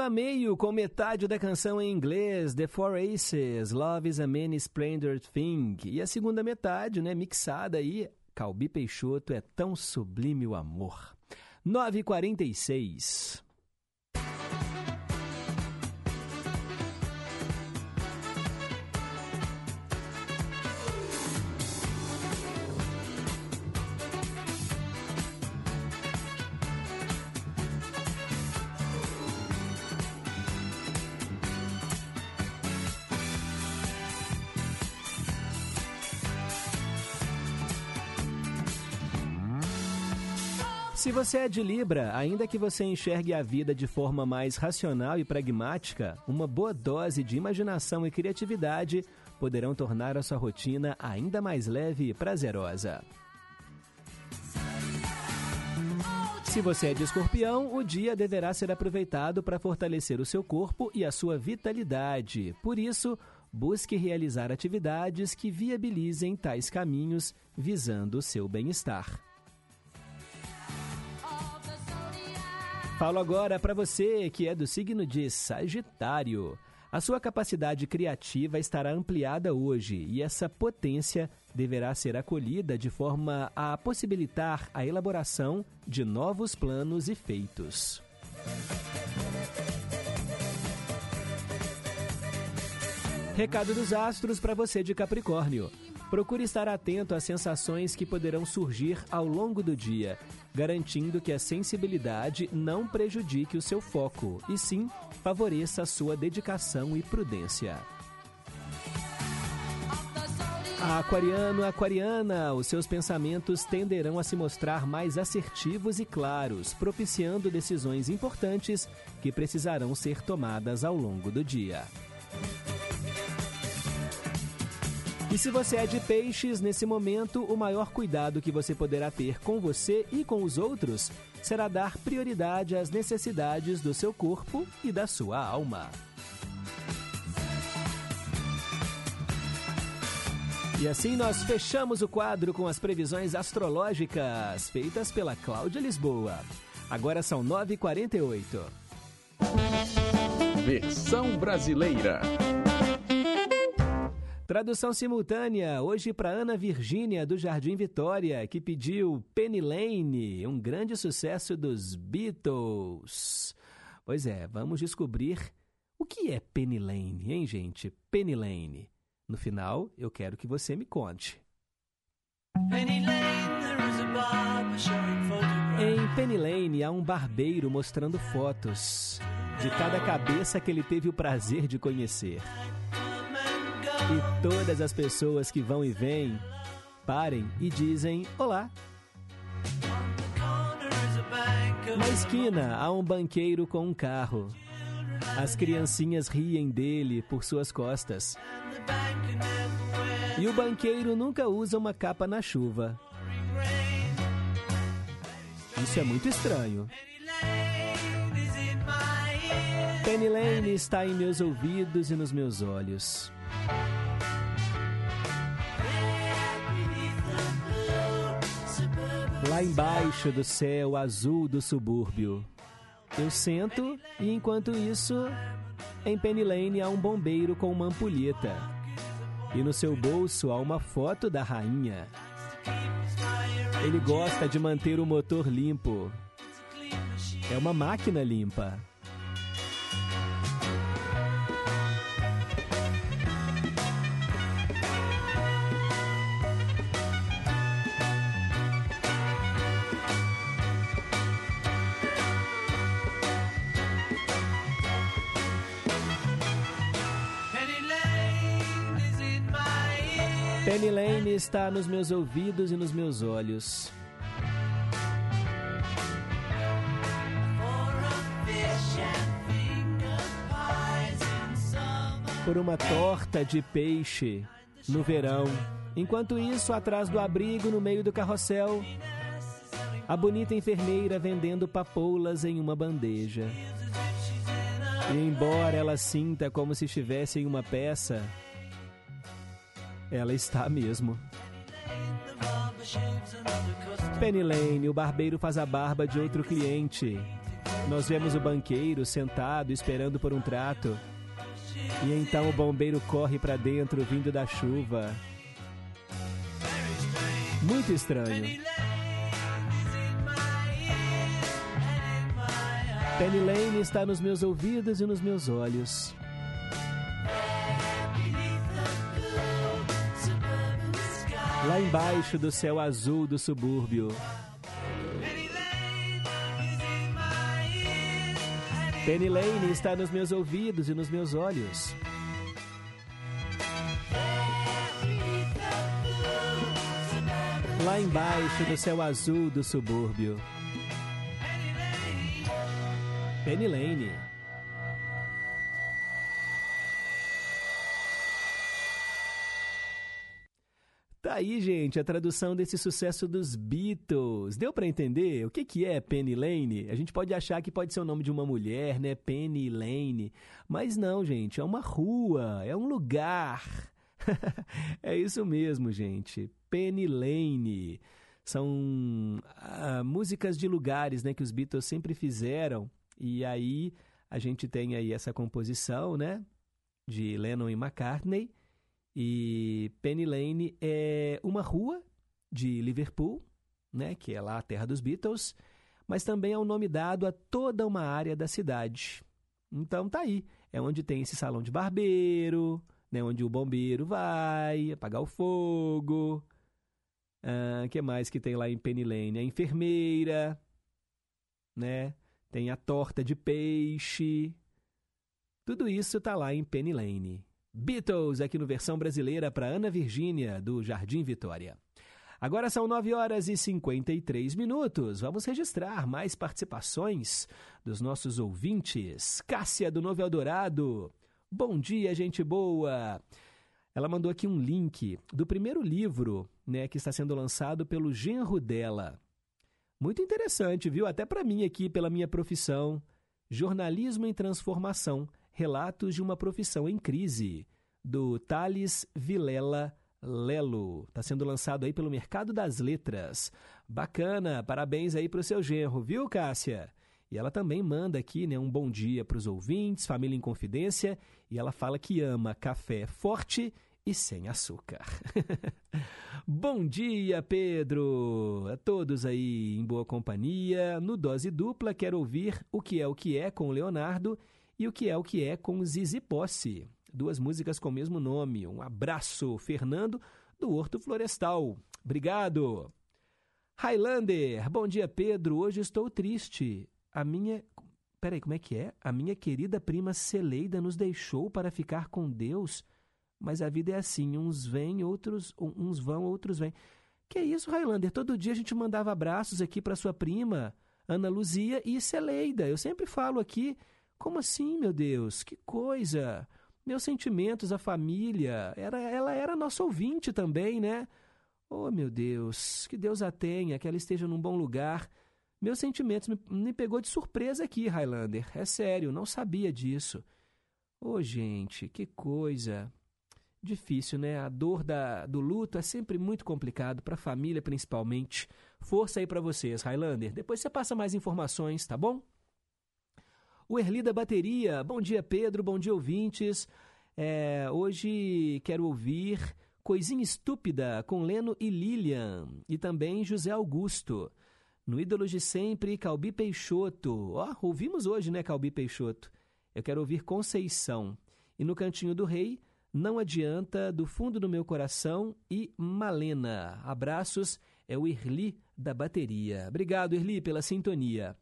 A meio, com metade da canção em inglês, The Four Aces, Love is a Many Splendid Thing. E a segunda metade, né, mixada aí, Calbi Peixoto, É Tão Sublime o Amor. 9h46. Se você é de Libra, ainda que você enxergue a vida de forma mais racional e pragmática, uma boa dose de imaginação e criatividade poderão tornar a sua rotina ainda mais leve e prazerosa. Se você é de escorpião, o dia deverá ser aproveitado para fortalecer o seu corpo e a sua vitalidade. Por isso, busque realizar atividades que viabilizem tais caminhos visando o seu bem-estar. Falo agora para você que é do signo de Sagitário. A sua capacidade criativa estará ampliada hoje e essa potência deverá ser acolhida de forma a possibilitar a elaboração de novos planos e feitos. Recado dos astros para você de Capricórnio. Procure estar atento às sensações que poderão surgir ao longo do dia, garantindo que a sensibilidade não prejudique o seu foco, e sim favoreça a sua dedicação e prudência. Aquariano, aquariana, os seus pensamentos tenderão a se mostrar mais assertivos e claros, propiciando decisões importantes que precisarão ser tomadas ao longo do dia. E se você é de peixes, nesse momento, o maior cuidado que você poderá ter com você e com os outros será dar prioridade às necessidades do seu corpo e da sua alma. E assim nós fechamos o quadro com as previsões astrológicas feitas pela Cláudia Lisboa. Agora são 9h48. Versão brasileira. Tradução simultânea hoje para Ana Virgínia do Jardim Vitória, que pediu Penny Lane, um grande sucesso dos Beatles. Pois é, vamos descobrir o que é Penny Lane, hein, gente? Penny Lane. No final, eu quero que você me conte. Em Penny Lane há um barbeiro mostrando fotos de cada cabeça que ele teve o prazer de conhecer. E todas as pessoas que vão e vêm parem e dizem olá. Na esquina há um banqueiro com um carro. As criancinhas riem dele por suas costas. E o banqueiro nunca usa uma capa na chuva. Isso é muito estranho. Penny Lane está em meus ouvidos e nos meus olhos. Lá embaixo do céu azul do subúrbio. Eu sento e enquanto isso, em Penny Lane há um bombeiro com uma ampulheta. E no seu bolso há uma foto da rainha. Ele gosta de manter o motor limpo. É uma máquina limpa. Penny Lane está nos meus ouvidos e nos meus olhos. Por uma torta de peixe no verão. Enquanto isso, atrás do abrigo, no meio do carrossel, a bonita enfermeira vendendo papoulas em uma bandeja. E embora ela sinta como se estivesse em uma peça, ela está mesmo. Penny Lane, o barbeiro faz a barba de outro cliente. Nós vemos o banqueiro sentado esperando por um trato. E então o bombeiro corre para dentro vindo da chuva. Muito estranho. Penny Lane está nos meus ouvidos e nos meus olhos. Lá embaixo do céu azul do subúrbio. Penny Lane está nos meus ouvidos e nos meus olhos. Lá embaixo do céu azul do subúrbio. Penny Lane. Aí, gente, a tradução desse sucesso dos Beatles. Deu para entender o que, que é Penny Lane? A gente pode achar que pode ser o nome de uma mulher, né? Penny Lane. Mas não, gente, é uma rua, é um lugar. é isso mesmo, gente. Penny Lane. São ah, músicas de lugares né, que os Beatles sempre fizeram. E aí a gente tem aí essa composição, né? De Lennon e McCartney. E Penny Lane é uma rua de Liverpool, né, que é lá a terra dos Beatles, mas também é o um nome dado a toda uma área da cidade. Então tá aí, é onde tem esse salão de barbeiro, né, onde o bombeiro vai apagar o fogo. O ah, que mais que tem lá em Penny Lane? A enfermeira, né? Tem a torta de peixe. Tudo isso tá lá em Penny Lane. Beatles aqui no versão brasileira para Ana Virgínia, do Jardim Vitória. Agora são 9 horas e 53 minutos. Vamos registrar mais participações dos nossos ouvintes. Cássia do Novo Eldorado. Bom dia, gente boa. Ela mandou aqui um link do primeiro livro, né, que está sendo lançado pelo genro dela. Muito interessante, viu? Até para mim aqui, pela minha profissão, jornalismo em transformação Relatos de uma Profissão em Crise, do Thales Vilela Lelo. Está sendo lançado aí pelo Mercado das Letras. Bacana, parabéns aí para o seu genro, viu, Cássia? E ela também manda aqui né, um bom dia para os ouvintes, família em confidência, e ela fala que ama café forte e sem açúcar. bom dia, Pedro! A todos aí em boa companhia. No Dose Dupla, quero ouvir O Que É O Que É com o Leonardo e o que é o que é com Zizi Posse. Duas músicas com o mesmo nome. Um abraço, Fernando, do Horto Florestal. Obrigado. Highlander, bom dia, Pedro. Hoje estou triste. A minha. Peraí, como é que é? A minha querida prima Celeida nos deixou para ficar com Deus. Mas a vida é assim: uns vêm, outros. Uns vão, outros vêm. Que isso, Highlander? Todo dia a gente mandava abraços aqui para sua prima, Ana Luzia e Celeida. Eu sempre falo aqui como assim, meu Deus? Que coisa! Meus sentimentos, a família, era, ela era nossa ouvinte também, né? Oh, meu Deus, que Deus a tenha, que ela esteja num bom lugar. Meus sentimentos me, me pegou de surpresa aqui, Highlander. É sério, não sabia disso. Oh, gente, que coisa. Difícil, né? A dor da, do luto é sempre muito complicado, para a família principalmente. Força aí para vocês, Highlander. Depois você passa mais informações, tá bom? O Erli da Bateria. Bom dia, Pedro. Bom dia, ouvintes. É, hoje quero ouvir Coisinha Estúpida com Leno e Lilian. E também José Augusto. No Ídolos de Sempre, Calbi Peixoto. Ó, oh, ouvimos hoje, né, Calbi Peixoto? Eu quero ouvir Conceição. E no Cantinho do Rei, Não Adianta, Do Fundo do Meu Coração e Malena. Abraços, é o Erli da Bateria. Obrigado, Erli, pela sintonia.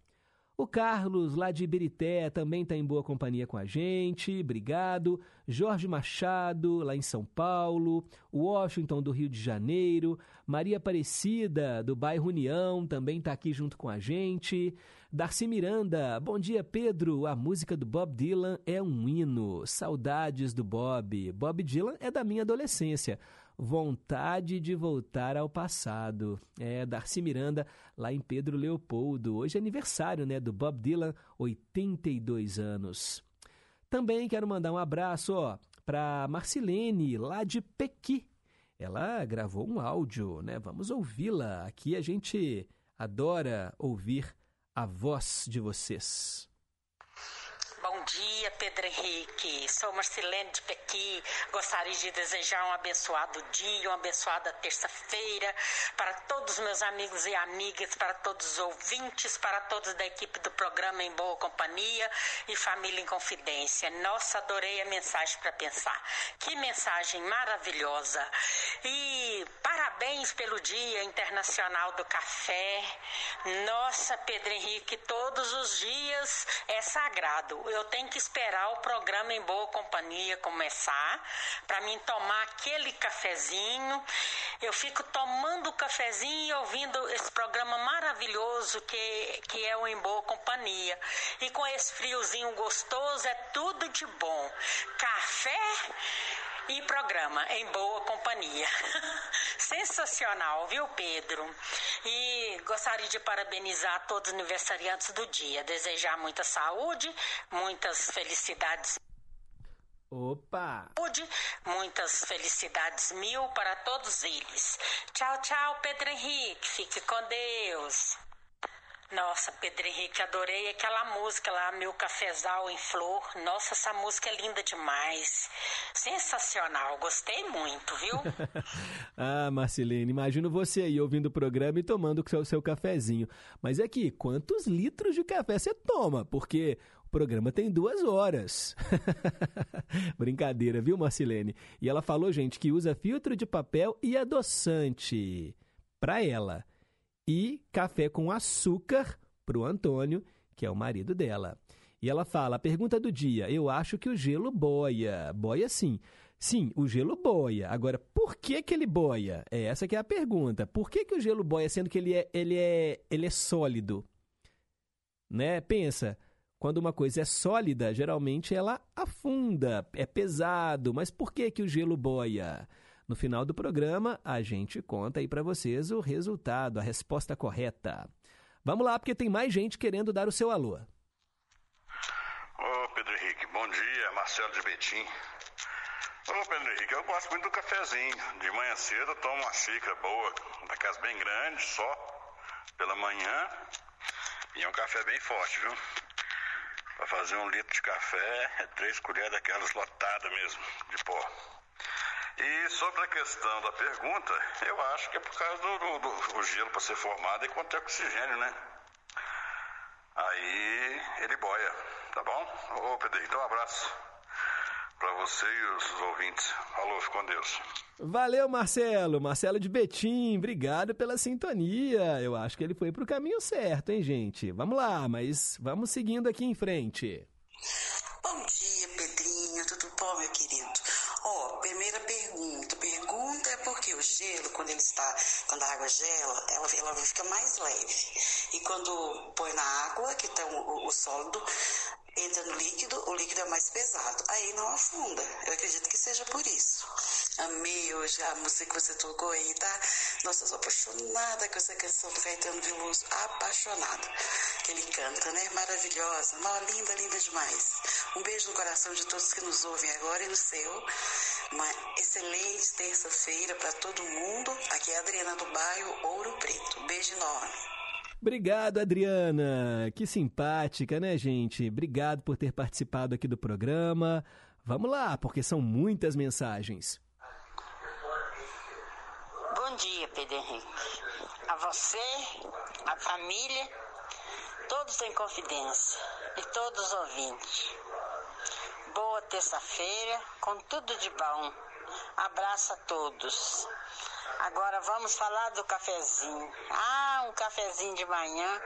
O Carlos, lá de Ibirité, também está em boa companhia com a gente, obrigado. Jorge Machado, lá em São Paulo. Washington, do Rio de Janeiro. Maria Aparecida, do bairro União, também está aqui junto com a gente. Darcy Miranda, bom dia, Pedro. A música do Bob Dylan é um hino. Saudades do Bob. Bob Dylan é da minha adolescência. Vontade de voltar ao passado. É, Darcy Miranda, lá em Pedro Leopoldo. Hoje é aniversário né, do Bob Dylan, 82 anos. Também quero mandar um abraço para Marcilene, lá de Pequi. Ela gravou um áudio, né? Vamos ouvi-la. Aqui a gente adora ouvir a voz de vocês. Bom dia, Pedro Henrique. Sou Marcelene de Pequi. Gostaria de desejar um abençoado dia, uma abençoada terça-feira para todos os meus amigos e amigas, para todos os ouvintes, para todos da equipe do programa Em Boa Companhia e Família em Confidência. Nossa, adorei a mensagem para pensar. Que mensagem maravilhosa. E parabéns pelo Dia Internacional do Café. Nossa, Pedro Henrique, todos os dias é sagrado. Eu tenho que esperar o programa em boa companhia começar para mim tomar aquele cafezinho. Eu fico tomando o cafezinho e ouvindo esse programa maravilhoso que, que é o Em Boa Companhia. E com esse friozinho gostoso é tudo de bom. Café e programa em boa companhia. Sensacional, viu, Pedro? E gostaria de parabenizar todos os aniversariantes do dia, desejar muita saúde, muitas felicidades. Opa! Muitas felicidades mil para todos eles. Tchau, tchau, Pedro Henrique. Fique com Deus. Nossa, Pedro Henrique, adorei aquela música lá, Meu Cafezal em Flor. Nossa, essa música é linda demais. Sensacional, gostei muito, viu? ah, Marcelene, imagino você aí ouvindo o programa e tomando o seu, seu cafezinho. Mas é que, quantos litros de café você toma? Porque o programa tem duas horas. Brincadeira, viu, Marcelene? E ela falou, gente, que usa filtro de papel e adoçante. Pra ela e café com açúcar para o Antônio, que é o marido dela. E ela fala: a pergunta do dia, eu acho que o gelo boia. Boia sim. Sim, o gelo boia. Agora, por que, que ele boia? É essa que é a pergunta. Por que, que o gelo boia, sendo que ele é, ele é, ele é sólido? Né? Pensa, quando uma coisa é sólida, geralmente ela afunda, é pesado. Mas por que, que o gelo boia? No final do programa, a gente conta aí para vocês o resultado, a resposta correta. Vamos lá, porque tem mais gente querendo dar o seu alô. Ô, Pedro Henrique, bom dia. Marcelo de Betim. Ô, Pedro Henrique, eu gosto muito do cafezinho. De manhã cedo eu tomo uma xícara boa, daquelas bem grandes, só, pela manhã. E é um café bem forte, viu? Para fazer um litro de café, é três colheres daquelas lotadas mesmo, de pó. E sobre a questão da pergunta, eu acho que é por causa do, do, do gelo para ser formado e contém oxigênio, né? Aí ele boia, tá bom? Ô Pedro, então um abraço para você e os ouvintes. Falou, fique com Deus. Valeu, Marcelo. Marcelo de Betim, obrigado pela sintonia. Eu acho que ele foi pro caminho certo, hein, gente? Vamos lá, mas vamos seguindo aqui em frente. Bom dia, Pedrinho. Tudo bom, meu querido? Ó, oh, primeira pergunta. Pergunta é porque o gelo, quando ele está, quando a água gela, ela, ela fica mais leve. E quando põe na água, que está o, o sólido, entra no líquido, o líquido é mais pesado. Aí não afunda. Eu acredito que seja por isso. Amei hoje a música que você tocou aí, tá? Nossa, eu sou apaixonada com essa canção do Caetano Veloso. Apaixonada. Que ele canta, né? Maravilhosa. Não, linda, linda demais. Um beijo no coração de todos que nos ouvem agora e no seu. Uma excelente terça-feira para todo mundo. Aqui é a Adriana do bairro Ouro Preto. Beijo enorme. Obrigado, Adriana. Que simpática, né, gente? Obrigado por ter participado aqui do programa. Vamos lá, porque são muitas mensagens. Bom dia, Pedro Henrique. A você, a família, todos em confidência e todos os ouvintes. Boa terça-feira, com tudo de bom. Abraço a todos. Agora vamos falar do cafezinho. Ah, um cafezinho de manhã,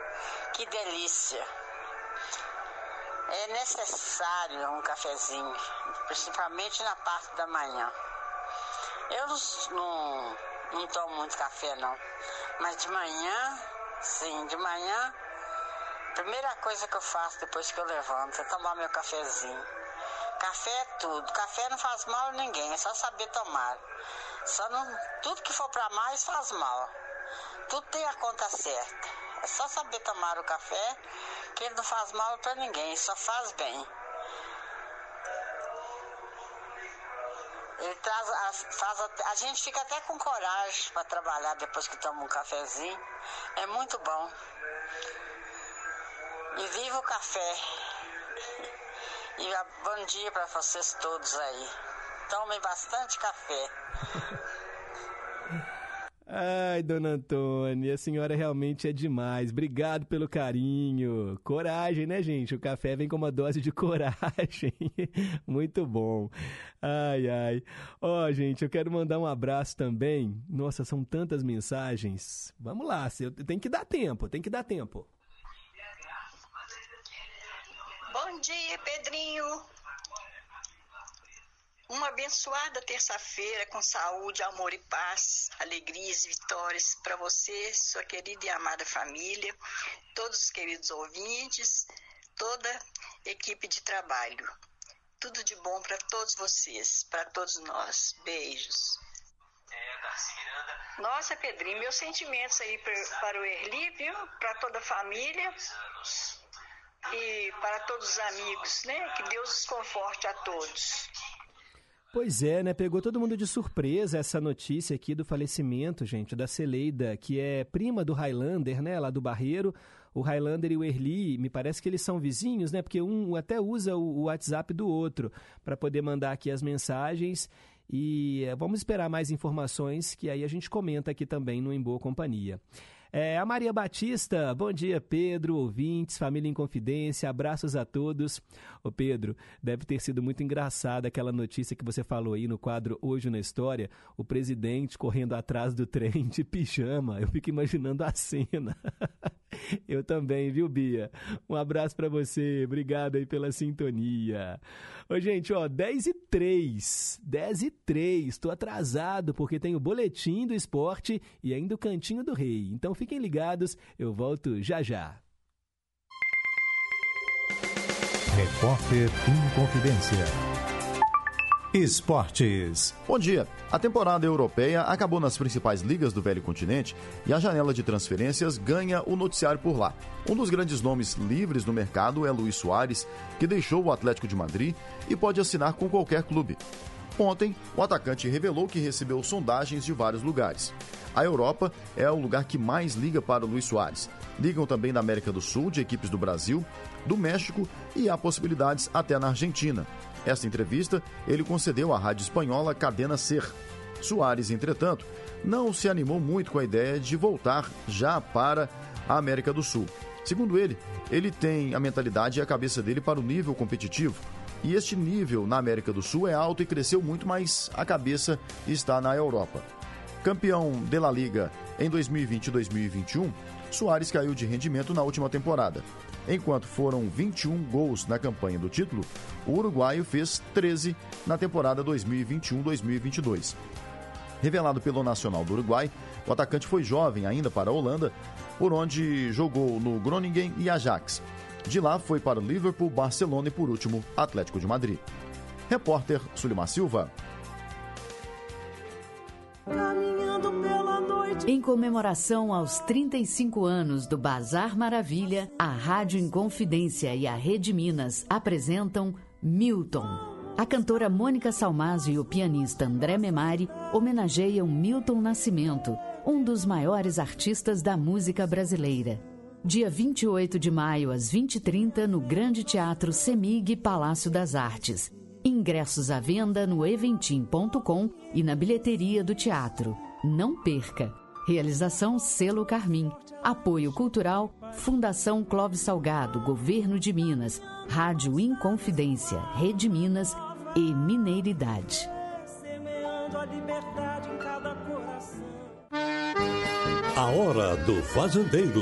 que delícia. É necessário um cafezinho, principalmente na parte da manhã. Eu não, não tomo muito café não, mas de manhã, sim, de manhã, primeira coisa que eu faço depois que eu levanto é tomar meu cafezinho. Café é tudo, café não faz mal a ninguém, é só saber tomar. Só não, tudo que for para mais faz mal. Tudo tem a conta certa. É só saber tomar o café, que ele não faz mal para ninguém, só faz bem. Traz, a, faz, a, a gente fica até com coragem para trabalhar depois que toma um cafezinho. É muito bom. E viva o café. E bom dia para vocês todos aí. Tomem bastante café. Ai, dona Antônia, a senhora realmente é demais. Obrigado pelo carinho. Coragem, né, gente? O café vem com uma dose de coragem. Muito bom. Ai, ai. Ó, gente, eu quero mandar um abraço também. Nossa, são tantas mensagens. Vamos lá, tem que dar tempo, tem que dar tempo. Bom dia, Pedrinho. Uma abençoada terça-feira com saúde, amor e paz, alegrias e vitórias para você, sua querida e amada família, todos os queridos ouvintes, toda a equipe de trabalho. Tudo de bom para todos vocês, para todos nós. Beijos. Nossa, Pedrinho, meus sentimentos aí para o Erli, viu? Para toda a família e para todos os amigos, né? Que Deus os conforte a todos. Pois é, né? Pegou todo mundo de surpresa essa notícia aqui do falecimento, gente, da Celeida, que é prima do Highlander, né? Lá do Barreiro. O Highlander e o Erli, me parece que eles são vizinhos, né? Porque um até usa o WhatsApp do outro para poder mandar aqui as mensagens. E eh, vamos esperar mais informações que aí a gente comenta aqui também no Em Boa Companhia. É, a Maria Batista, bom dia, Pedro, ouvintes, família em confidência, abraços a todos. Ô Pedro, deve ter sido muito engraçada aquela notícia que você falou aí no quadro Hoje na História, o presidente correndo atrás do trem de pijama. Eu fico imaginando a cena. Eu também, viu, Bia? Um abraço para você, obrigado aí pela sintonia. Ô, gente, ó, 10 e 3, 10 e 3, tô atrasado porque tem o boletim do esporte e ainda o cantinho do rei. Então fiquem ligados, eu volto já já. Repórter em Confidência. Esportes. Bom dia. A temporada europeia acabou nas principais ligas do velho continente e a janela de transferências ganha o noticiário por lá. Um dos grandes nomes livres no mercado é Luiz Soares, que deixou o Atlético de Madrid e pode assinar com qualquer clube. Ontem, o atacante revelou que recebeu sondagens de vários lugares. A Europa é o lugar que mais liga para o Luiz Soares. Ligam também da América do Sul, de equipes do Brasil, do México e há possibilidades até na Argentina. Esta entrevista ele concedeu à rádio espanhola Cadena Ser. Soares, entretanto, não se animou muito com a ideia de voltar já para a América do Sul. Segundo ele, ele tem a mentalidade e a cabeça dele para o nível competitivo. E este nível na América do Sul é alto e cresceu muito, mas a cabeça está na Europa. Campeão de La Liga em 2020 e 2021, Soares caiu de rendimento na última temporada. Enquanto foram 21 gols na campanha do título, o uruguaio fez 13 na temporada 2021-2022. Revelado pelo Nacional do Uruguai, o atacante foi jovem ainda para a Holanda, por onde jogou no Groningen e Ajax. De lá foi para Liverpool, Barcelona e, por último, Atlético de Madrid. Repórter Sulimar Silva. Em comemoração aos 35 anos do Bazar Maravilha, a Rádio Inconfidência e a Rede Minas apresentam Milton. A cantora Mônica Salmásio e o pianista André Memari homenageiam Milton Nascimento, um dos maiores artistas da música brasileira. Dia 28 de maio, às 20h30, no Grande Teatro Semig Palácio das Artes. Ingressos à venda no eventim.com e na bilheteria do teatro. Não perca! Realização Selo Carmim. Apoio Cultural Fundação Clóvis Salgado, Governo de Minas, Rádio Inconfidência, Rede Minas e Mineiridade. A Hora do Fazendeiro.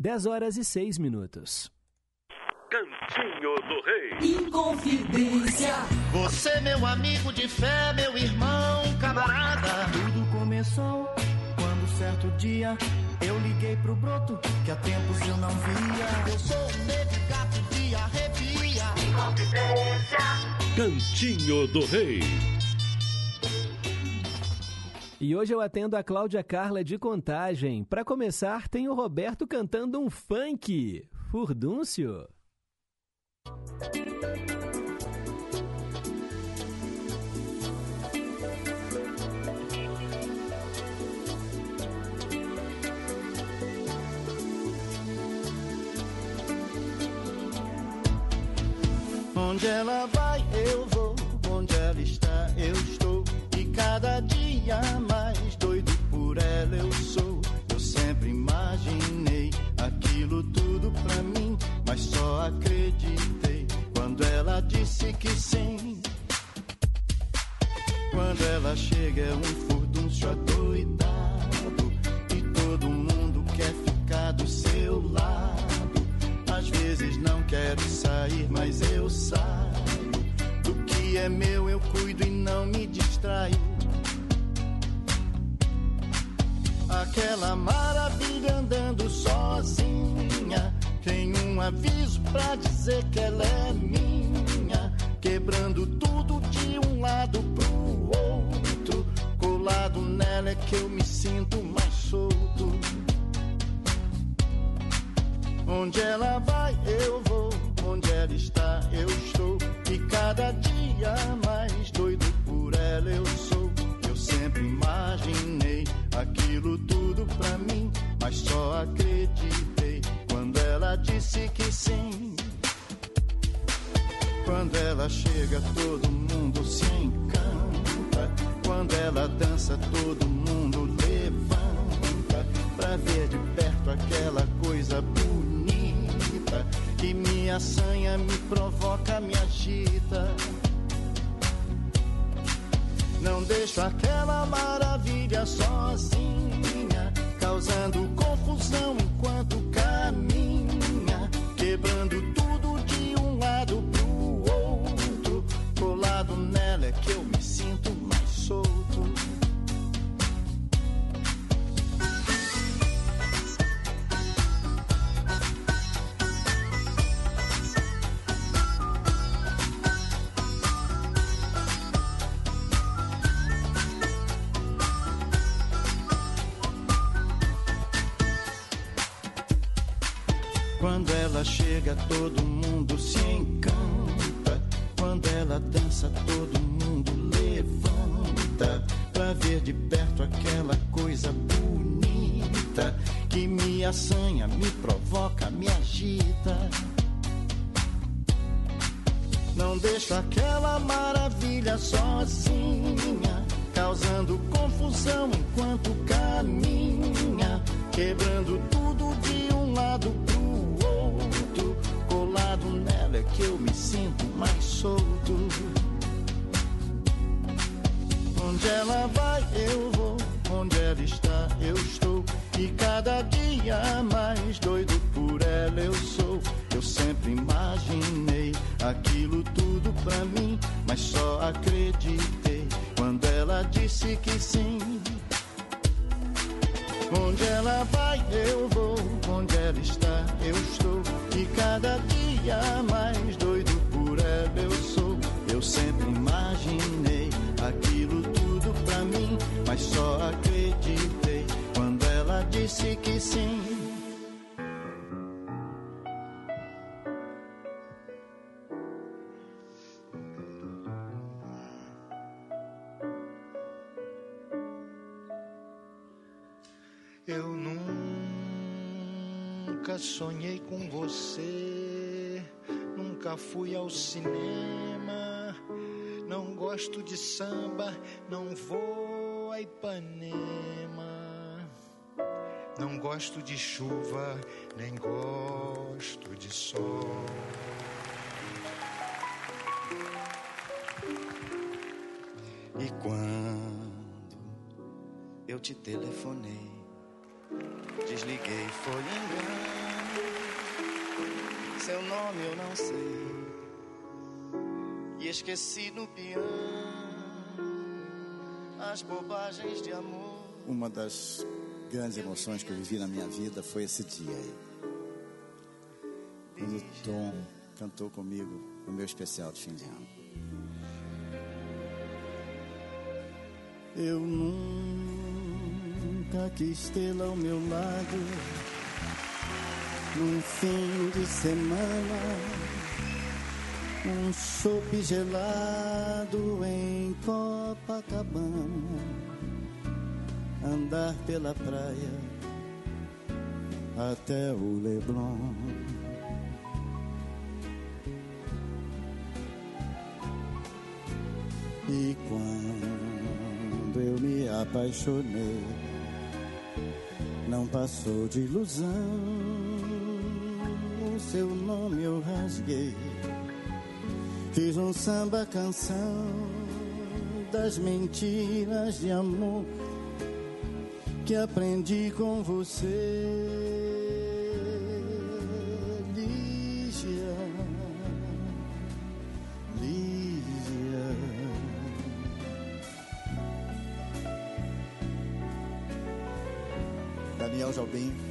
10 horas e 6 minutos. Cantinho do Rei. Inconfidência. Você, meu amigo de fé, meu irmão, camarada. Tudo começou quando certo dia eu liguei pro broto que há tempos eu não via. Eu sou um negro gato de arrepia. Inconfidência. Cantinho do Rei. E hoje eu atendo a Cláudia Carla de Contagem. Para começar, tem o Roberto cantando um funk. Furdúncio. Onde ela vai, eu vou. Onde ela está, eu estou. Cada dia mais doido por ela eu sou. Eu sempre imaginei aquilo tudo pra mim, mas só acreditei quando ela disse que sim. Quando ela chega é um furdúncio adoidado e todo mundo quer ficar do seu lado. Às vezes não quero sair, mas eu saio. É meu eu cuido e não me distraio. Aquela maravilha andando sozinha. Tem um aviso pra dizer que ela é minha. Quebrando tudo de um lado pro outro. Colado nela é que eu me sinto mais solto. Onde ela vai, eu vou. Onde ela está, eu estou. E cada dia mais doido por ela eu sou. Eu sempre imaginei aquilo tudo pra mim, mas só acreditei quando ela disse que sim. Quando ela chega, todo mundo se encanta. Quando ela dança, todo mundo levanta. Pra ver de perto aquela coisa bonita que me assanha, me provoca, me agita. Não deixo aquela maravilha sozinha, causando confusão enquanto caminha, quebrando tudo de um lado pro outro. Colado nela é que eu me sinto mais solto. Chega, todo mundo se encanta. Quando ela dança, todo mundo levanta. Pra ver de perto aquela coisa bonita que me assanha, me provoca, me agita. Não deixo aquela maravilha sozinha, causando confusão enquanto caminha, quebrando tudo de um lado. Colado nela é que eu me sinto mais solto. Onde ela vai, eu vou. Onde ela está, eu estou. E cada dia mais doido por ela eu sou. Eu sempre imaginei aquilo tudo pra mim, mas só acreditei quando ela disse que sim. Onde ela vai, eu vou. Onde ela está, eu estou. E cada dia mais doido por ela eu sou. Eu sempre imaginei aquilo tudo pra mim, mas só acreditei quando ela disse que sim. Eu nunca sonhei com você, nunca fui ao cinema, não gosto de samba, não vou a Ipanema, não gosto de chuva, nem gosto de sol. E quando eu te telefonei, Desliguei, foi engano. Seu nome eu não sei. E esqueci no piano as bobagens de amor. Uma das grandes emoções que eu vivi na minha vida foi esse dia aí. Quando o Tom cantou comigo no meu especial de fim de ano. Eu nunca quis tê-la ao meu lado num fim de semana, um chope gelado em Copacabana, andar pela praia até o Leblon. E quando eu me apaixonei, não passou de ilusão. O seu nome eu rasguei, fiz um samba canção das mentiras de amor que aprendi com você.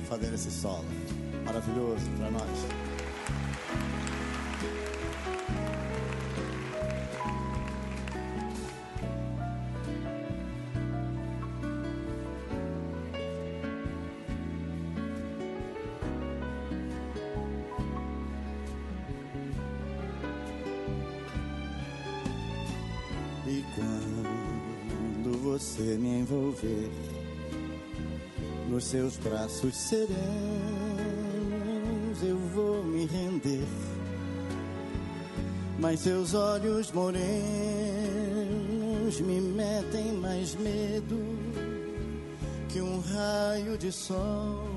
Fazendo esse solo. Maravilhoso para nós. Braços serenos, eu vou me render. Mas seus olhos morenos me metem mais medo que um raio de sol.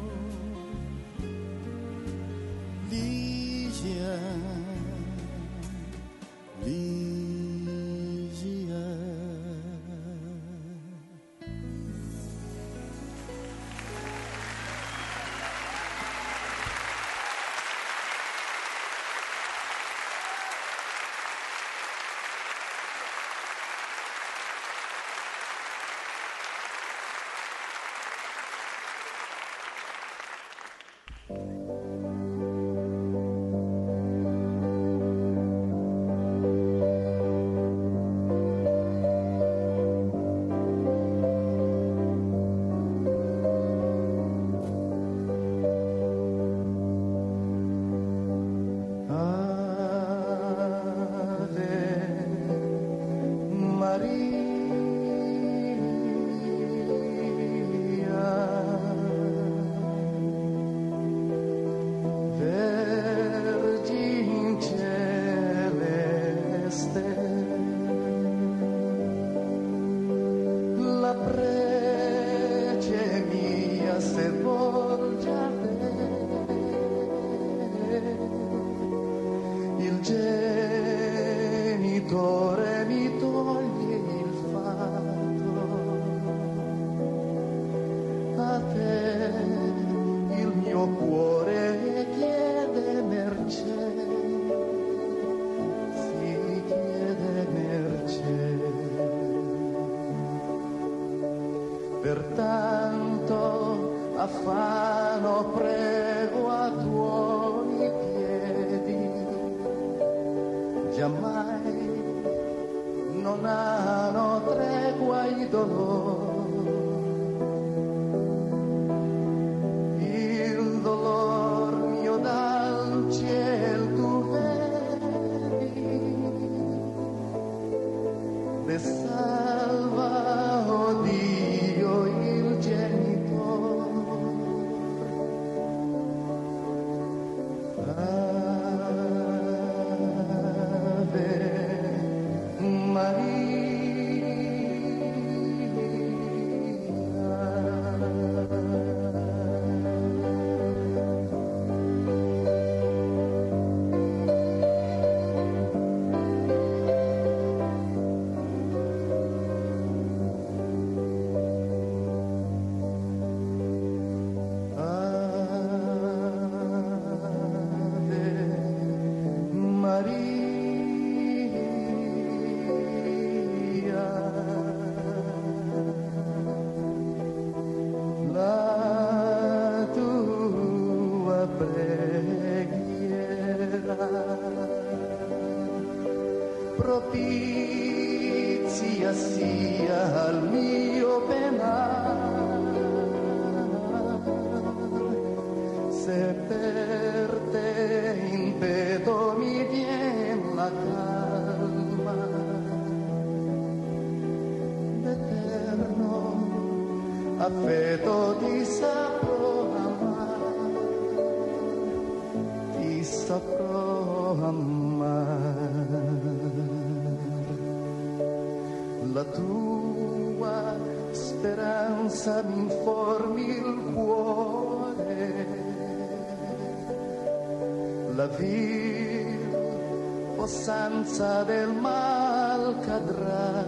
Del mal cadrà.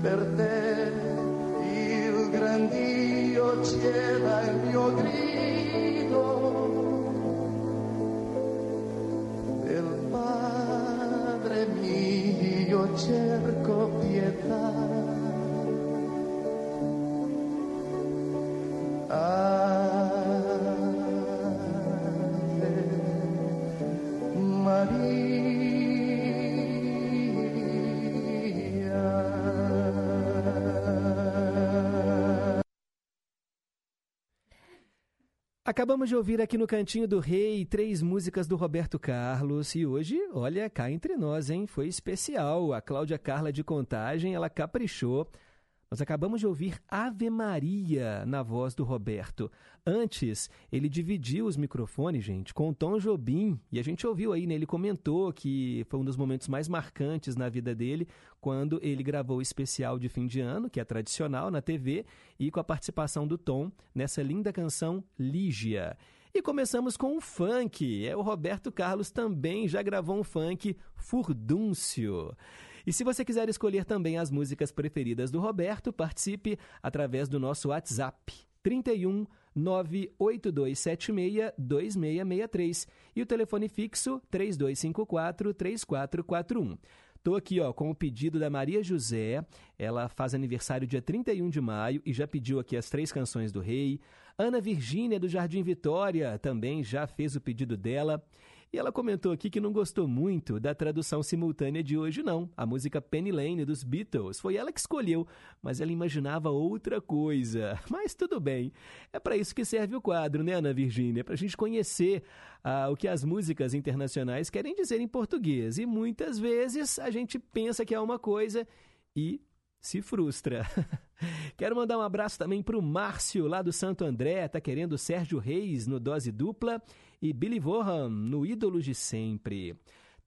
Per te il grandio ciela il mio grido del Padre mio cerco pietà. Acabamos de ouvir aqui no Cantinho do Rei três músicas do Roberto Carlos e hoje, olha, cá entre nós, hein? Foi especial. A Cláudia Carla de Contagem, ela caprichou. Nós acabamos de ouvir Ave Maria na voz do Roberto. Antes, ele dividiu os microfones, gente, com o Tom Jobim. E a gente ouviu aí, né? Ele comentou que foi um dos momentos mais marcantes na vida dele quando ele gravou o especial de fim de ano, que é tradicional na TV, e com a participação do Tom nessa linda canção Lígia. E começamos com um funk. É o Roberto Carlos também já gravou um funk, Furdúncio. E se você quiser escolher também as músicas preferidas do Roberto, participe através do nosso WhatsApp 31 98276 2663 e o telefone fixo 3254 3441. Tô aqui, ó, com o pedido da Maria José. Ela faz aniversário dia 31 de maio e já pediu aqui as três canções do rei. Ana Virgínia do Jardim Vitória também já fez o pedido dela. E ela comentou aqui que não gostou muito da tradução simultânea de hoje, não. A música Penny Lane dos Beatles foi ela que escolheu, mas ela imaginava outra coisa. Mas tudo bem. É para isso que serve o quadro, né, Ana Virgínia? Para a gente conhecer ah, o que as músicas internacionais querem dizer em português. E muitas vezes a gente pensa que é uma coisa e se frustra. Quero mandar um abraço também para o Márcio, lá do Santo André, tá querendo Sérgio Reis no Dose Dupla e Billy Vaughan no Ídolos de Sempre.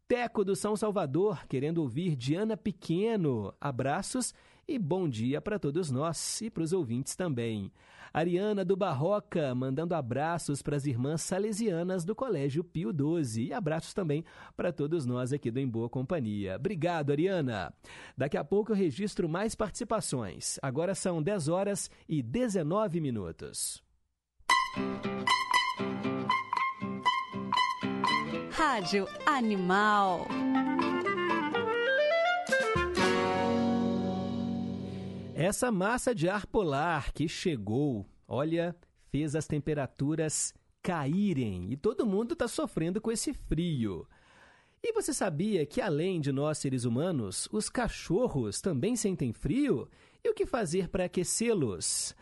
Teco do São Salvador, querendo ouvir Diana Pequeno. Abraços e bom dia para todos nós e para os ouvintes também. Ariana do Barroca, mandando abraços para as irmãs salesianas do Colégio Pio XII. E abraços também para todos nós aqui do Em Boa Companhia. Obrigado, Ariana. Daqui a pouco eu registro mais participações. Agora são 10 horas e 19 minutos. Rádio Animal. Essa massa de ar polar que chegou, olha, fez as temperaturas caírem e todo mundo está sofrendo com esse frio. E você sabia que, além de nós seres humanos, os cachorros também sentem frio? E o que fazer para aquecê-los?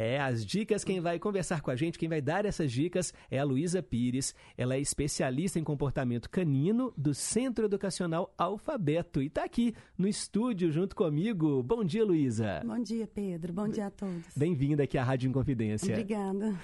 É, as dicas, quem vai conversar com a gente, quem vai dar essas dicas é a Luísa Pires. Ela é especialista em comportamento canino do Centro Educacional Alfabeto e está aqui no estúdio junto comigo. Bom dia, Luísa. Bom dia, Pedro. Bom dia a todos. Bem-vinda aqui à Rádio Inconfidência. Obrigada.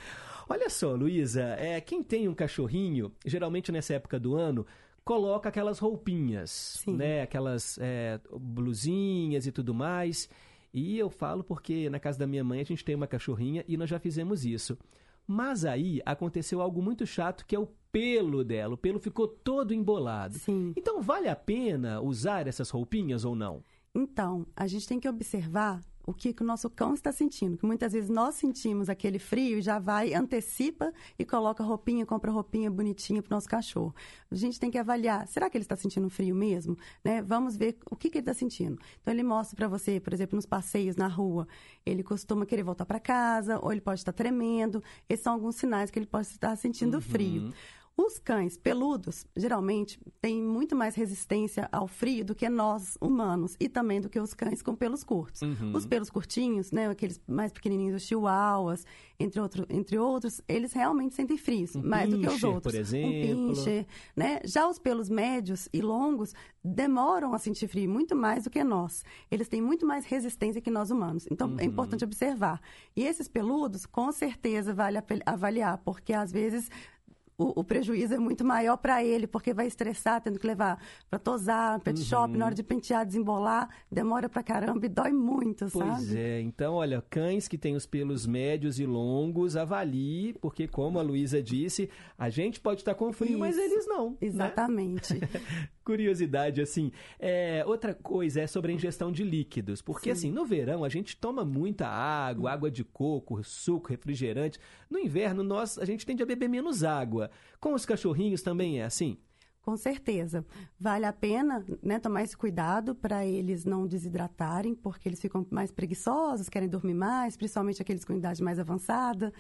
Olha só, Luísa, é, quem tem um cachorrinho, geralmente nessa época do ano, coloca aquelas roupinhas, Sim. né? Aquelas é, blusinhas e tudo mais. E eu falo porque na casa da minha mãe a gente tem uma cachorrinha e nós já fizemos isso. Mas aí aconteceu algo muito chato que é o pelo dela. O pelo ficou todo embolado. Sim. Então vale a pena usar essas roupinhas ou não? Então, a gente tem que observar o que, que o nosso cão está sentindo. Que muitas vezes nós sentimos aquele frio e já vai, antecipa e coloca roupinha, compra roupinha bonitinha para o nosso cachorro. A gente tem que avaliar, será que ele está sentindo frio mesmo? Né? Vamos ver o que, que ele está sentindo. Então, ele mostra para você, por exemplo, nos passeios na rua, ele costuma querer voltar para casa, ou ele pode estar tremendo. Esses são alguns sinais que ele pode estar sentindo Uhum. frio. Os cães peludos, geralmente, têm muito mais resistência ao frio do que nós, humanos, e também do que os cães com pelos curtos. Uhum. Os pelos curtinhos, né, aqueles mais pequenininhos, os chihuahuas, entre, outro, entre outros, eles realmente sentem frios, mais do que os pincher, outros. por exemplo. Um pincher, né? Já os pelos médios e longos demoram a sentir frio muito mais do que nós. Eles têm muito mais resistência que nós humanos. Então, é Uhum. importante observar. E esses peludos, com certeza, vale avaliar, porque às vezes o, o prejuízo é muito maior para ele, porque vai estressar, tendo que levar para tosar, pet Uhum. shop, na hora de pentear, desembolar, demora pra caramba e dói muito, Pois sabe? é, então olha, cães que têm os pelos médios e longos, avalie, porque como a Luísa disse, a gente pode estar com frio, mas Isso. eles não. né? Curiosidade, assim. É, outra coisa é sobre a ingestão de líquidos. Porque, assim, no verão a gente toma muita água, água de coco, suco, refrigerante. No inverno, nós, a gente tende a beber menos água. Com os cachorrinhos também é assim? Com certeza. Vale a pena né, tomar esse cuidado para eles não desidratarem, porque eles ficam mais preguiçosos, querem dormir mais, principalmente aqueles com idade mais avançada.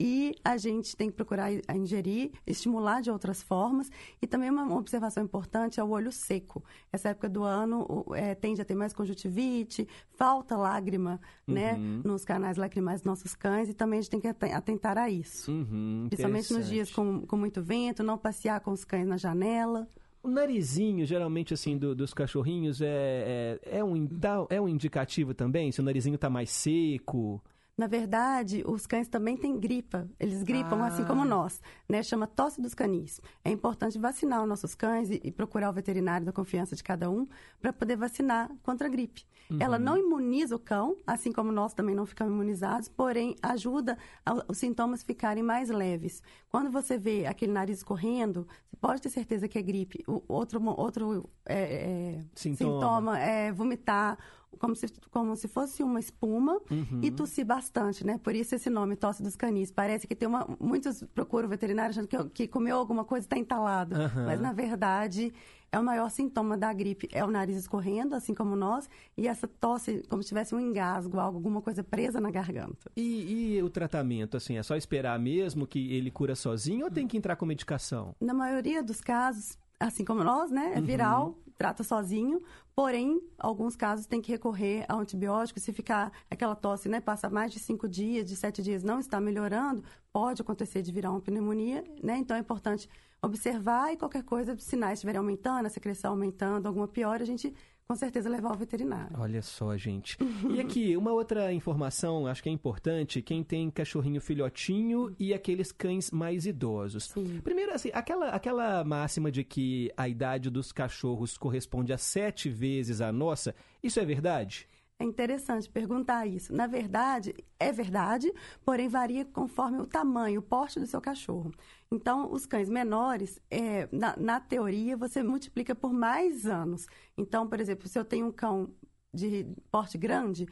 E a gente tem que procurar a ingerir, estimular de outras formas. E também uma observação importante é o olho seco. Essa época do ano é, tende a ter mais conjuntivite, falta lágrima né, Uhum. nos canais lacrimais dos nossos cães. E também a gente tem que aten- atentar a isso. Uhum, Principalmente nos dias com, com muito vento, não passear com os cães na janela. O narizinho, geralmente, assim, do- dos cachorrinhos é, é, é, um, é um indicativo também? Se o narizinho tá mais seco. Na verdade, os cães também têm gripa. Eles gripam Ah. assim como nós, né? Chama tosse dos canis. É importante vacinar os nossos cães e, e procurar o veterinário da confiança de cada um para poder vacinar contra a gripe. Uhum. Ela não imuniza o cão, assim como nós também não ficamos imunizados, porém ajuda a- os sintomas ficarem mais leves. Quando você vê aquele nariz correndo, você pode ter certeza que é gripe. O outro outro é, é, Sintoma. sintoma é vomitar como se, como se fosse uma espuma Uhum. e tossir bastante, né? Por isso esse nome, tosse dos canis. Parece que tem uma... Muitos procuram veterinário achando que, que comeu alguma coisa e está entalado. Aham. Mas, na verdade, é o maior sintoma da gripe. É o nariz escorrendo, assim como nós, e essa tosse como se tivesse um engasgo, algo, alguma coisa presa na garganta. E, e o tratamento, assim, é só esperar mesmo que ele cura sozinho ou tem que entrar com medicação? Na maioria dos casos, assim como nós, né? É Uhum. viral, trata sozinho. Porém, alguns casos tem que recorrer ao antibiótico. Se ficar aquela tosse, né? Passa mais de cinco dias, de sete dias, não está melhorando, pode acontecer de virar uma pneumonia, né? Então é importante observar e qualquer coisa, sinais estiverem aumentando, a secreção aumentando, alguma piora, a gente com certeza levar ao veterinário. Olha só, gente. E aqui, uma outra informação, acho que é importante, quem tem cachorrinho filhotinho e aqueles cães mais idosos. Primeiro, assim, aquela, aquela máxima de que a idade dos cachorros corresponde a sete vezes a nossa, isso é verdade? É interessante perguntar isso. Na verdade, é verdade, porém varia conforme o tamanho, o porte do seu cachorro. Então, os cães menores, é, na, na teoria, você multiplica por mais anos. Então, por exemplo, se eu tenho um cão de porte grande,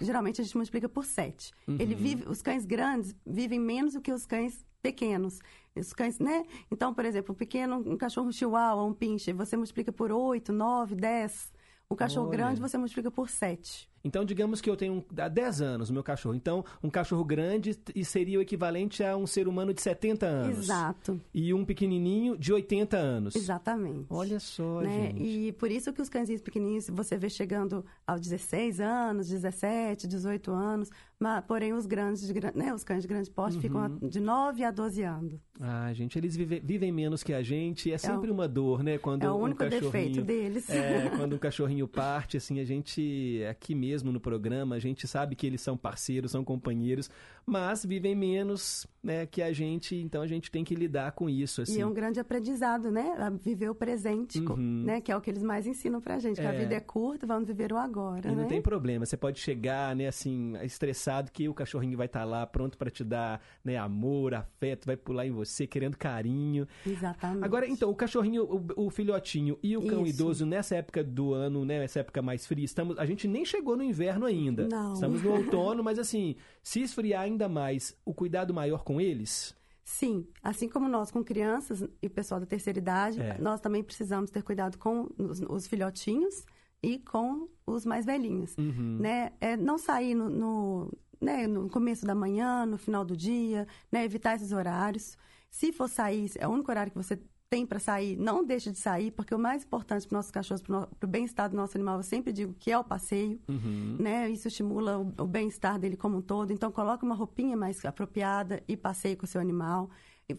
geralmente a gente multiplica por sete. Uhum. Ele vive, os cães grandes vivem menos do que os cães pequenos. Os cães, né? Então, por exemplo, um pequeno, um cachorro chihuahua, um pincher, você multiplica por oito, nove, dez. O cachorro Olha. grande você multiplica por sete. Então, digamos que eu tenho há 10 anos o meu cachorro. Então, um cachorro grande e seria o equivalente a um ser humano de 70 anos. Exato. E um pequenininho de 80 anos. Exatamente. Olha só, né? gente. E por isso que os cãezinhos pequenininhos você vê chegando aos 16 anos, 17, 18 anos, mas, porém os grandes, de gran- né, os cães de grande porte Uhum. ficam a- de 9 a 12 anos. Ah, gente, eles vive- vivem menos que a gente. É sempre o- uma dor, né? Quando é o um único cachorrinho, defeito deles. É, quando um cachorrinho parte, assim, a gente, aqui mesmo no programa, a gente sabe que eles são parceiros, são companheiros, mas vivem menos, né, que a gente, então a gente tem que lidar com isso, assim. E é um grande aprendizado, né? A viver o presente, Uhum. né? Que é o que eles mais ensinam pra gente. Que a É. vida é curta, vamos viver o agora, E não né? tem problema, você pode chegar, né, assim, estressado que o cachorrinho vai estar lá pronto para te dar, né, amor, afeto, vai pular em você querendo carinho. Exatamente. Agora, então, o cachorrinho, o, o filhotinho e o cão Isso. idoso nessa época do ano, né, essa época mais fria, estamos, a gente nem chegou no inverno ainda. Não. Estamos no outono, mas assim, se esfriar ainda mais, o cuidado maior com eles? Sim, assim como nós com crianças e pessoal da terceira idade, É. nós também precisamos ter cuidado com os, os filhotinhos e com os mais velhinhos, Uhum. né? É não sair no, no, né, no começo da manhã, no final do dia, né? Evitar esses horários. Se for sair, é o único horário que você tem para sair, não deixe de sair, porque o mais importante para nossos cachorros, para o bem-estar do nosso animal, eu sempre digo que é o passeio, Uhum. né? Isso estimula o, o bem-estar dele como um todo. Então, coloque uma roupinha mais apropriada e passeie com o seu animal. E,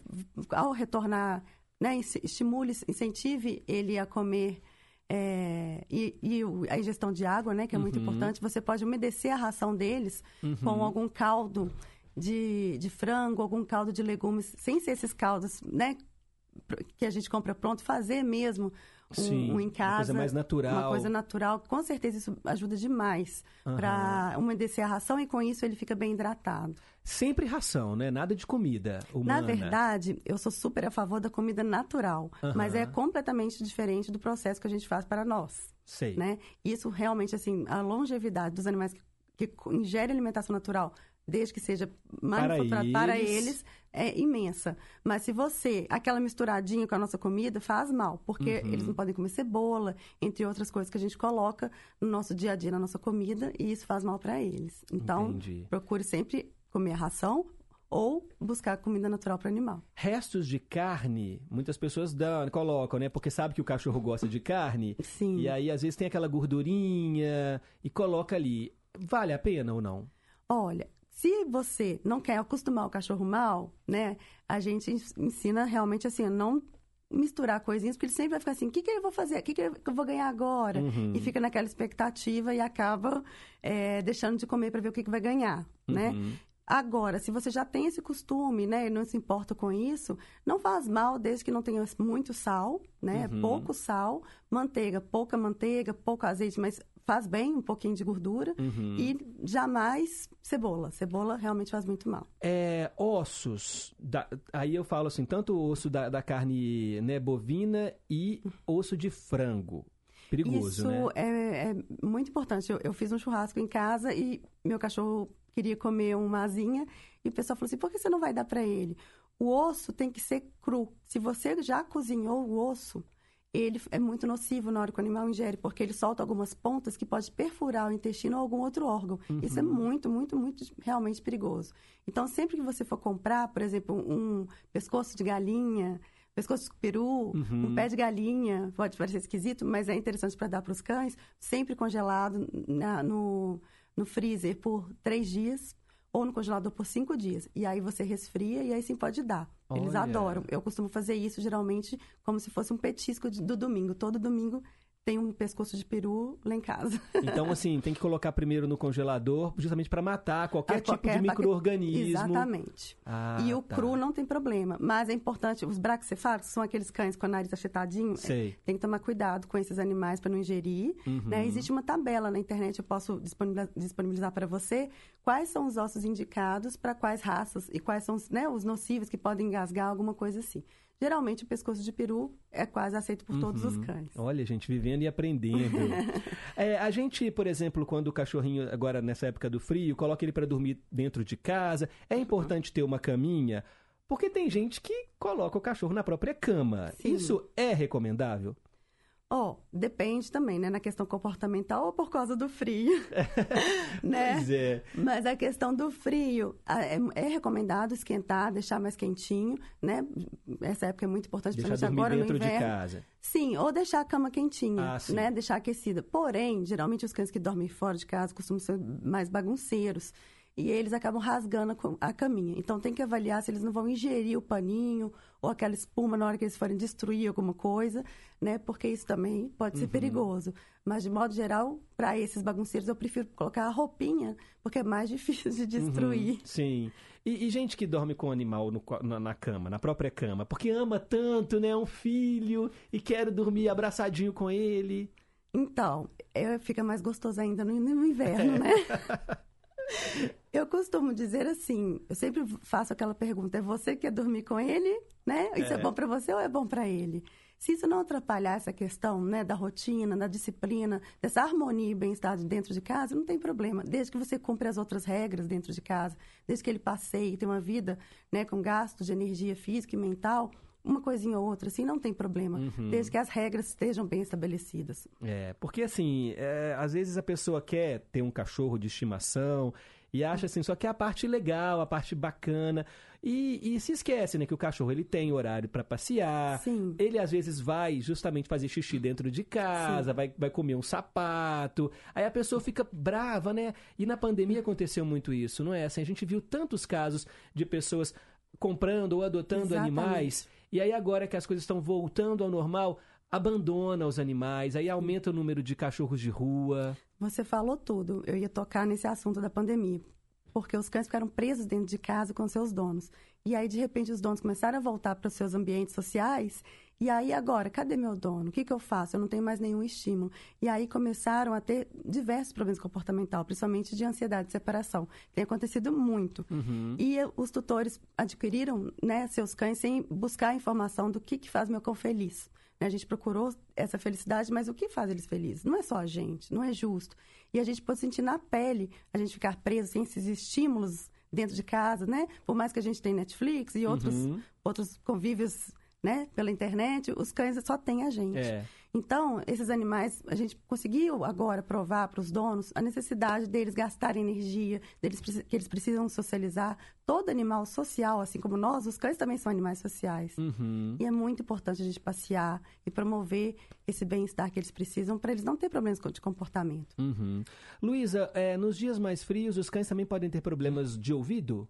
ao retornar, né, esti- estimule, incentive ele a comer é, e, e a ingestão de água, né, que é muito Uhum. importante. Você pode umedecer a ração deles Uhum. com algum caldo de, de frango, algum caldo de legumes, sem ser esses caldos, né, que a gente compra pronto, fazer mesmo um, Sim, um em uma casa. coisa mais natural. Uma coisa natural. Com certeza isso ajuda demais Aham. para umedecer a ração e com isso ele fica bem hidratado. Sempre ração, né? Nada de comida humana. Na verdade, eu sou super a favor da comida natural, mas é completamente diferente do processo que a gente faz para nós. Sei. Né? Isso realmente, assim, a longevidade dos animais que, que ingerem alimentação natural, desde que seja manufaturado para eles. eles, é imensa. Mas se você, aquela misturadinha com a nossa comida, faz mal, porque Uhum. eles não podem comer cebola, entre outras coisas que a gente coloca no nosso dia a dia, na nossa comida, e isso faz mal para eles. Então, Entendi. procure sempre comer a ração ou buscar comida natural para o animal. Restos de carne, muitas pessoas dão, colocam, né? Porque sabe que o cachorro gosta de carne. Sim. E aí, às vezes, tem aquela gordurinha e coloca ali. Vale a pena ou não? Olha, se você não quer acostumar o cachorro mal, né? A gente ens- ensina realmente assim, não misturar coisinhas, porque ele sempre vai ficar assim, o que, que eu vou fazer? O que, que eu vou ganhar agora? Uhum. E fica naquela expectativa e acaba é, deixando de comer para ver o que, que vai ganhar, né? Uhum. Agora, se você já tem esse costume, né, e não se importa com isso, não faz mal desde que não tenha muito sal, né, Uhum. pouco sal, manteiga, pouca manteiga, pouco azeite, mas faz bem um pouquinho de gordura Uhum. e jamais cebola. Cebola realmente faz muito mal. É, ossos. da- aí eu falo assim, tanto osso da, da carne né, bovina e osso de frango. Perigoso, Isso né? é, é muito importante. Eu, eu fiz um churrasco em casa e meu cachorro queria comer uma asinha e o pessoal falou assim: por que você não vai dar para ele? O osso tem que ser cru. Se você já cozinhou o osso, ele é muito nocivo na hora que o animal ingere, porque ele solta algumas pontas que pode perfurar o intestino ou algum outro órgão. Isso é Uhum. muito, muito, muito realmente perigoso. Então, sempre que você for comprar, por exemplo, um pescoço de galinha, pescoço de peru, Uhum. um pé de galinha, pode parecer esquisito, mas é interessante para dar para os cães, sempre congelado na- no, no freezer por três dias ou no congelador por cinco dias. E aí você resfria e aí sim pode dar. Eles adoram. Eu costumo fazer isso geralmente como se fosse um petisco de- do domingo. Todo domingo tem um pescoço de peru lá em casa. Então, assim, tem que colocar primeiro no congelador, justamente para matar qualquer Ah, tipo qualquer de bac- micro-organismo. Exatamente. Ah, e o tá. cru não tem problema. Mas é importante, os braxcefálicos são aqueles cães com o nariz achetadinho. Sei. é, Tem que tomar cuidado com esses animais para não ingerir. Uhum. né? Existe uma tabela na internet, eu posso disponibilizar, para você quais são os ossos indicados para quais raças e quais são os, né, os nocivos que podem engasgar, alguma coisa assim. Geralmente o pescoço de peru é quase aceito por todos os Uhum. cães. Olha, gente, vivendo e aprendendo. É, a gente, por exemplo, quando o cachorrinho, agora nessa época do frio, coloca ele para dormir dentro de casa, é importante ter uma caminha, porque tem gente que coloca o cachorro na própria cama. Sim. Isso é recomendável? Ó, depende também, né? Na questão comportamental ou por causa do frio. né? Pois é. Mas a questão do frio, é, é recomendado esquentar, deixar mais quentinho, né? Essa época é muito importante, Deixar principalmente agora dentro no de inverno. casa. Sim, ou deixar a cama quentinha, Ah, né? Deixar aquecida. Porém, geralmente os cães que dormem fora de casa costumam ser mais bagunceiros. E eles acabam rasgando a caminha. Então tem que avaliar se eles não vão ingerir o paninho ou aquela espuma na hora que eles forem destruir alguma coisa, né? Porque isso também pode ser Uhum. perigoso. Mas, de modo geral, para esses bagunceiros, eu prefiro colocar a roupinha, porque é mais difícil de destruir. Uhum, sim. E, e gente que dorme com o animal no na, na cama, na própria cama, porque ama tanto, né? Um filho e quer dormir abraçadinho com ele. Então, é, fica mais gostoso ainda no, no inverno, né? Eu costumo dizer assim, eu sempre faço aquela pergunta, é você que quer dormir com ele, né? Isso é, É. bom para você ou é bom para ele? Se isso não atrapalhar essa questão, né, da rotina, da disciplina, dessa harmonia e bem-estar de dentro de casa, não tem problema, desde que você cumpra as outras regras dentro de casa, desde que ele passeie e tenha uma vida, né, com gastos de energia física e mental, uma coisinha ou outra, assim, não tem problema, Uhum. desde que as regras estejam bem estabelecidas. É, porque assim, é, às vezes a pessoa quer ter um cachorro de estimação E acha assim, só que é a parte legal, a parte bacana. E, e se esquece, né, que o cachorro ele tem horário para passear. Sim. Ele às vezes vai justamente fazer xixi dentro de casa, vai, vai comer um sapato. Aí a pessoa fica brava, né? E na pandemia aconteceu muito isso, não é? Assim, a gente viu tantos casos de pessoas comprando ou adotando Exatamente. animais. E aí agora que as coisas estão voltando ao normal, abandona os animais, aí aumenta o número de cachorros de rua. Você falou tudo. Eu ia tocar nesse assunto da pandemia. Porque os cães ficaram presos dentro de casa com seus donos. E aí, de repente, os donos começaram a voltar para os seus ambientes sociais. E aí, agora, cadê meu dono? O que, que eu faço? Eu não tenho mais nenhum estímulo. E aí começaram a ter diversos problemas comportamentais, principalmente de ansiedade de separação. Tem acontecido muito. E eh, os tutores adquiriram né, seus cães sem buscar a informação do que, que faz meu cão feliz. Né, A gente procurou essa felicidade, mas o que faz eles felizes? Não é só a gente, não é justo. E a gente pode sentir na pele, a gente ficar preso sem esses estímulos dentro de casa, né? Por mais que a gente tenha Netflix e outros, Uhum. outros convívios né, pela internet, os cães só têm a gente. É. Então, esses animais, a gente conseguiu agora provar para os donos a necessidade deles gastarem energia, deles, que eles precisam socializar. Todo animal social, assim como nós, os cães também são animais sociais. Uhum. E é muito importante a gente passear e promover esse bem-estar que eles precisam para eles não terem problemas de comportamento. Uhum. Luísa, é, nos dias mais frios, os cães também podem ter problemas de ouvido?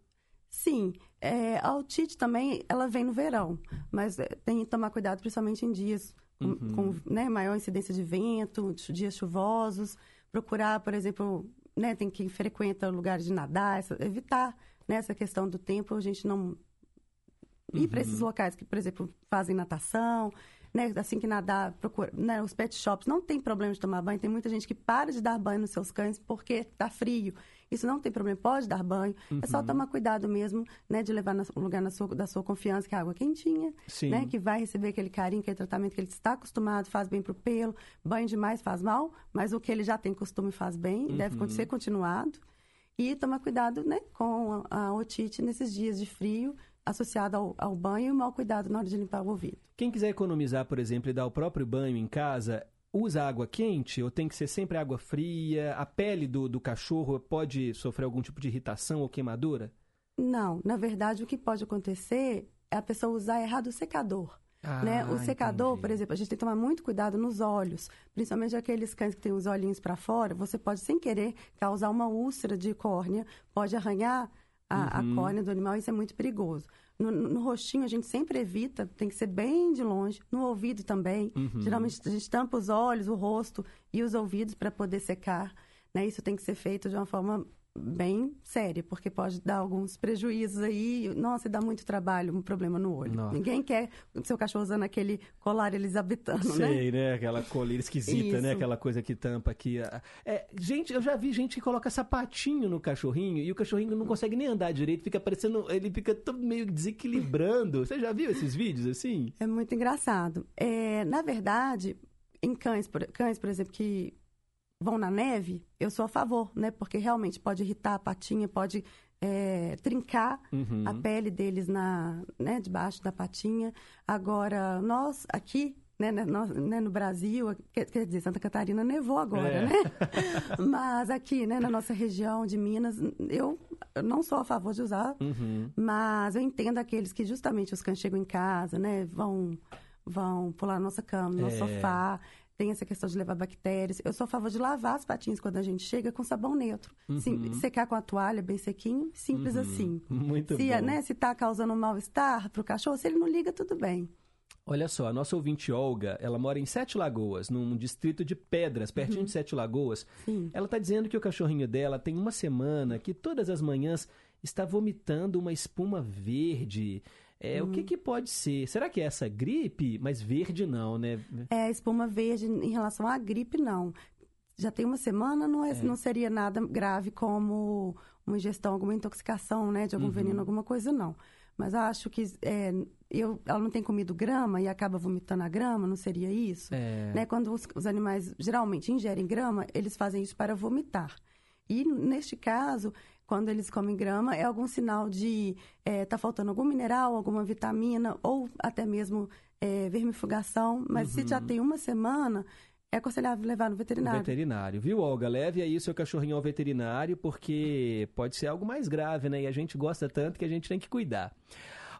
Sim, é, a otite também, ela vem no verão, mas é, tem que tomar cuidado principalmente em dias com, Uhum. com, né, maior incidência de vento, dias chuvosos, procurar, por exemplo, né, tem quem frequenta lugares de nadar, essa- evitar né, essa questão do tempo, a gente não ir para Uhum. esses locais que, por exemplo, fazem natação, né, assim que nadar, procura, né, os pet shops não tem problema de tomar banho, tem muita gente que para de dar banho nos seus cães porque tá frio. Isso não tem problema, pode dar banho. É só Uhum. tomar cuidado mesmo, né, de levar no lugar na sua, da sua confiança, que é água quentinha, Sim. né, que vai receber aquele carinho, aquele tratamento que ele está acostumado, faz bem pro pelo. Banho demais faz mal, mas o que ele já tem costume faz bem, e deve Uhum. ser continuado. E tomar cuidado, né, com a, a otite nesses dias de frio, associado ao, ao banho e o mau cuidado na hora de limpar o ouvido. Quem quiser economizar, por exemplo, e dar o próprio banho em casa, usa água quente ou tem que ser sempre água fria? A pele do, do cachorro pode sofrer algum tipo de irritação ou queimadura? Não, na verdade, o que pode acontecer é a pessoa usar errado o secador. Ah, né? O secador, por exemplo, a gente tem que tomar muito cuidado nos olhos, principalmente aqueles cães que têm os olhinhos para fora. Você pode, sem querer, causar uma úlcera de córnea, pode arranhar a, Uhum. a córnea do animal, isso é muito perigoso. No, no- rostinho, a gente sempre evita, tem que ser bem de longe. No ouvido também. Uhum. Geralmente, a gente tampa os olhos, o rosto e os ouvidos para poder secar. Né? Isso tem que ser feito de uma forma bem séria, porque pode dar alguns prejuízos aí. Nossa, dá muito trabalho, um problema no olho. Nossa. Ninguém quer o seu cachorro usando aquele colar elisabetano, né? Sei, né? Aquela coleira esquisita, né? Aquela coisa que tampa aqui. É, gente, eu já vi gente que coloca sapatinho no cachorrinho e o cachorrinho não consegue nem andar direito, fica parecendo. Ele fica todo meio desequilibrando. Você já viu esses vídeos assim? É muito engraçado. É, na verdade, em cães, por, cães, por exemplo, que vão na neve, eu sou a favor, né? Porque realmente pode irritar a patinha, pode é, trincar Uhum. a pele deles na, né, debaixo da patinha. Agora, nós aqui, né, né, nós, né, no Brasil, quer, dizer, Santa Catarina nevou agora, É. né? Mas aqui, né, na nossa região de Minas, eu não sou a favor de usar Uhum. mas eu entendo aqueles que justamente os cães chegam em casa, né? Vão, vão pular na nossa cama, no nosso É. sofá. Tem essa questão de levar bactérias. Eu sou a favor de lavar as patinhas quando a gente chega com sabão neutro. Sim, Uhum. secar com a toalha bem sequinho, simples Uhum. assim. Muito se, bom. né, se tá causando um mal-estar pro cachorro, se ele não liga, tudo bem. Olha só, a nossa ouvinte Olga, ela mora em Sete Lagoas, num distrito de Pedras, pertinho Uhum. de Sete Lagoas. Sim. Ela está dizendo que o cachorrinho dela tem uma semana que todas as manhãs está vomitando uma espuma verde. É, O que, Uhum. que pode ser? Será que é essa gripe? Mas verde não, né? É, espuma verde em relação à gripe, não. Já tem uma semana, não, é, É. não seria nada grave como uma ingestão, alguma intoxicação, né? De algum Uhum. veneno, alguma coisa, não. Mas acho que é, eu, ela não tem comido grama e acaba vomitando a grama, não seria isso? É. Né? Quando os, os animais geralmente ingerem grama, eles fazem isso para vomitar. E neste caso, quando eles comem grama, é algum sinal de estar faltando algum mineral, alguma vitamina ou até mesmo é, vermifugação. Mas se já Uhum. tem uma semana, é aconselhável levar no veterinário. Veterinário, viu, Olga? Leve aí o seu cachorrinho ao veterinário, porque pode ser algo mais grave, né? E a gente gosta tanto que a gente tem que cuidar.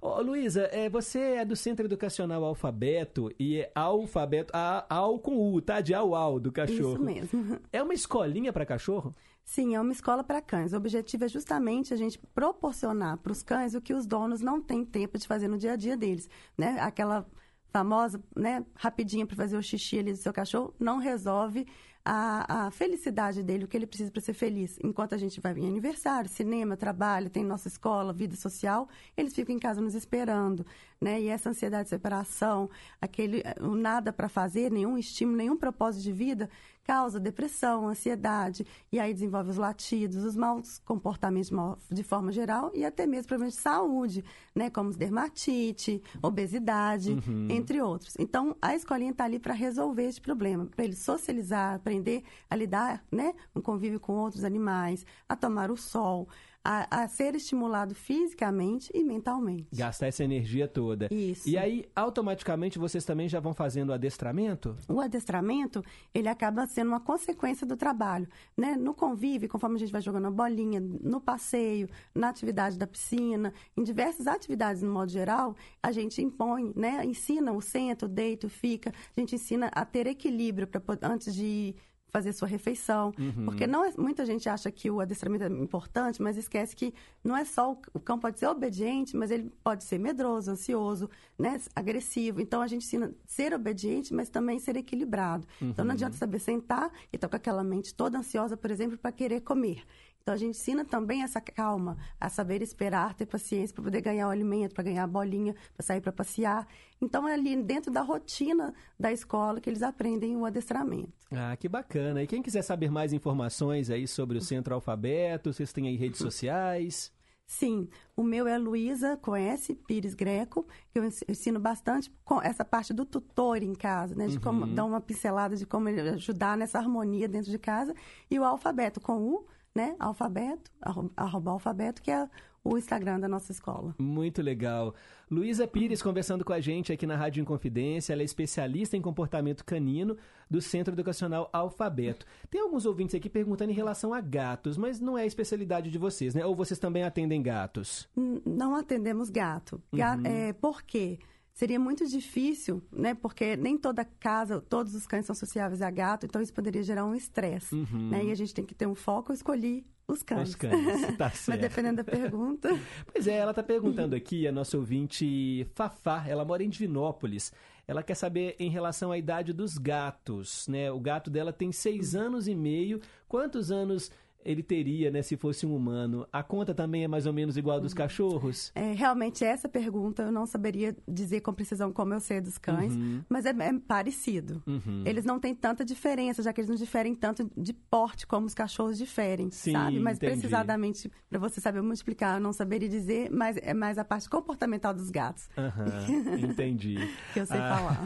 Ô, Luísa, é, você é do Centro Educacional Alfabeto e é alfabeto, a, al com U, tá? De au au do cachorro. Isso mesmo. É uma escolinha para cachorro? Sim, é uma escola para cães. O objetivo é justamente a gente proporcionar para os cães o que os donos não têm tempo de fazer no dia a dia deles, né? Aquela famosa, né, rapidinha para fazer o xixi ali do seu cachorro não resolve a, a felicidade dele, o que ele precisa para ser feliz. Enquanto a gente vai em aniversário, cinema, trabalho, tem nossa escola, vida social, eles ficam em casa nos esperando, né? E essa ansiedade de separação, aquele o nada para fazer, nenhum estímulo, nenhum propósito de vida, causa depressão, ansiedade, e aí desenvolve os latidos, os maus comportamentos de forma geral e até mesmo problemas de saúde, né, como dermatite, obesidade, uhum. entre outros. Então, a escolinha está ali para resolver esse problema, para ele socializar, aprender a lidar, né, um convívio com outros animais, a tomar o sol, a, a, ser estimulado fisicamente e mentalmente. Gastar essa energia toda. Isso. E aí, automaticamente, vocês também já vão fazendo o adestramento? O adestramento, ele acaba sendo uma consequência do trabalho. Né? No convívio, conforme a gente vai jogando a bolinha, no passeio, na atividade da piscina, em diversas atividades no modo geral, a gente impõe, né? ensina o senta, o deito, fica, a gente ensina a ter equilíbrio pra, antes de fazer sua refeição. Uhum. Porque não é, muita gente acha que o adestramento é importante, mas esquece que não é só o, o cão pode ser obediente, mas ele pode ser medroso, ansioso, né, agressivo. Então a gente ensina ser obediente, mas também ser equilibrado. Uhum. Então não uhum. adianta saber sentar e estar com aquela mente toda ansiosa, por exemplo, para querer comer. Então a gente ensina também essa calma, a saber esperar, ter paciência para poder ganhar o alimento, para ganhar a bolinha, para sair para passear. Então é ali dentro da rotina da escola que eles aprendem o adestramento. Ah, que bacana. E quem quiser saber mais informações aí sobre o Centro Alfabeto, vocês têm aí redes sociais? Sim, o meu é Luísa, conhece Pires Greco, que eu ensino bastante com essa parte do tutor em casa, né? De como uhum. dar uma pincelada de como ajudar nessa harmonia dentro de casa. E o alfabeto com o né? Alfabeto, arroba alfabeto, que é o Instagram da nossa escola. Muito legal. Luísa Pires conversando com a gente aqui na Rádio Inconfidência. Ela é especialista em comportamento canino do Centro Educacional Alfabeto. Tem alguns ouvintes aqui perguntando em relação a gatos, mas não é a especialidade de vocês, né? Ou vocês também atendem gatos? Não atendemos gato. Ga uhum. é, por quê? Seria muito difícil, né? Porque nem toda casa, todos os cães são sociáveis a gato, então isso poderia gerar um estresse, uhum. né? E a gente tem que ter um foco, eu escolhi os cães. Os cães, tá certo. Mas dependendo da pergunta. Pois é, ela está perguntando aqui, a nossa ouvinte Fafá, ela mora em Divinópolis. Ela quer saber em relação à idade dos gatos, né? O gato dela tem seis anos e meio. Quantos anos ele teria, né, se fosse um humano? A conta também é mais ou menos igual a dos cachorros? É, realmente, essa pergunta eu não saberia dizer com precisão como eu sei dos cães, uhum. mas é, é parecido. Uhum. Eles não têm tanta diferença, já que eles não diferem tanto de porte como os cachorros diferem, Sim, sabe? Mas entendi. precisadamente, para você saber multiplicar, eu não saberia dizer, mas é mais a parte comportamental dos gatos. Uhum, entendi. que eu sei ah, falar.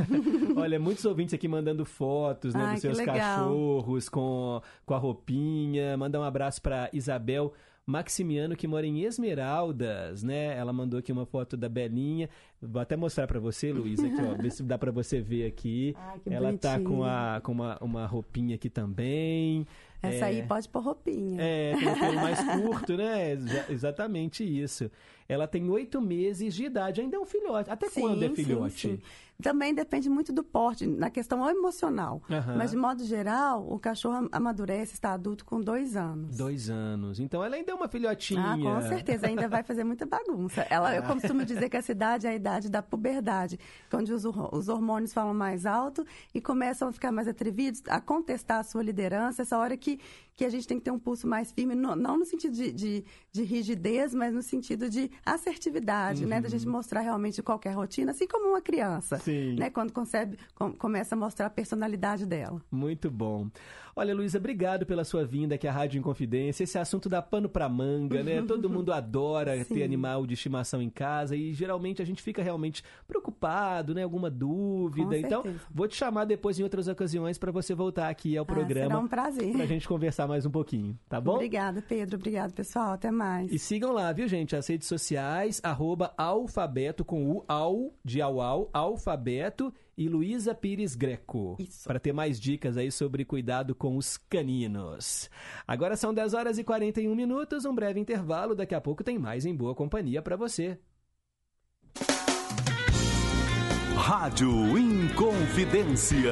Olha, muitos ouvintes aqui mandando fotos, né, dos seus cachorros com, com a roupinha, mandam uma abraço para Isabel Maximiano, que mora em Esmeraldas, né? Ela mandou aqui uma foto da Belinha. Vou até mostrar para você, Luísa, aqui, ó. Ver se dá para você ver aqui. Ai, Ela tá com, a, com uma, uma roupinha aqui também. Essa é, aí pode pôr roupinha. É, tem pelo mais curto, né? Exatamente isso. Ela tem oito meses de idade, ainda é um filhote. Até sim, quando é filhote? Sim, sim. Também depende muito do porte, na questão emocional. Uhum. Mas, de modo geral, o cachorro amadurece, está adulto com dois anos. Dois anos. Então, ela ainda é uma filhotinha. Ah, com certeza. Ainda vai fazer muita bagunça. Ela, Eu costumo dizer que essa idade é a idade da puberdade, onde os, os hormônios falam mais alto e começam a ficar mais atrevidos, a contestar a sua liderança. Essa hora que, que a gente tem que ter um pulso mais firme, não, não no sentido de, de, de, rigidez, mas no sentido de assertividade, uhum. né? Da gente uhum. mostrar realmente qualquer rotina, assim como uma criança. Sim. Né? Quando concebe, com, começa a mostrar a personalidade dela. Muito bom. Olha, Luísa, obrigado pela sua vinda aqui à Rádio Inconfidência. Esse assunto dá pano pra manga, né? Todo mundo adora ter animal de estimação em casa e geralmente a gente fica realmente preocupado preocupado, né? Alguma dúvida. Então, vou te chamar depois em outras ocasiões para você voltar aqui ao Ah, programa. será um prazer. Pra gente conversar mais um pouquinho, tá bom? Obrigada, Pedro. Obrigado, pessoal. Até mais. E sigam lá, viu, gente? As redes sociais, arroba alfabeto com o ao de au au, alfabeto e Luísa Pires Greco. Para ter mais dicas aí sobre cuidado com os caninos. Agora são 10 horas e 41 minutos, um breve intervalo. Daqui a pouco tem mais em boa companhia para você. Rádio Inconfidência.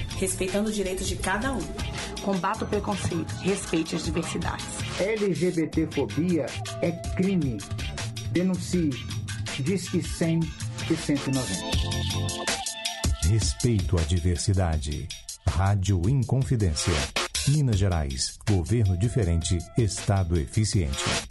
respeitando os direitos de cada um. Combata o preconceito, respeite as diversidades. LGBTfobia é crime. Denuncie. Diz que 100 e 190. Respeito à diversidade. Rádio Inconfidência. Minas Gerais. Governo diferente. Estado eficiente.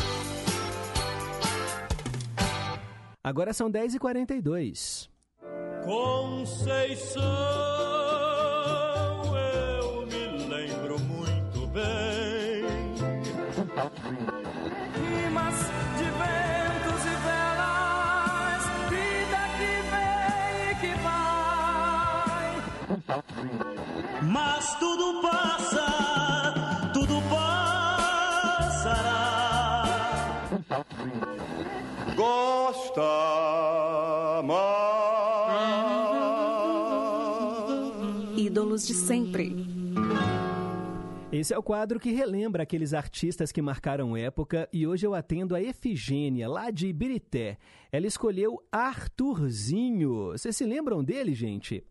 Agora são 10h42. Conceição, eu me lembro muito bem. Rimas de ventos e velas, vida que vem e que vai. Mas tudo passa, Ídolos de sempre. Esse é o quadro que relembra aqueles artistas que marcaram época e hoje eu atendo a Efigênia, lá de Ibirité. Ela escolheu Arthurzinho. Vocês se lembram dele, gente?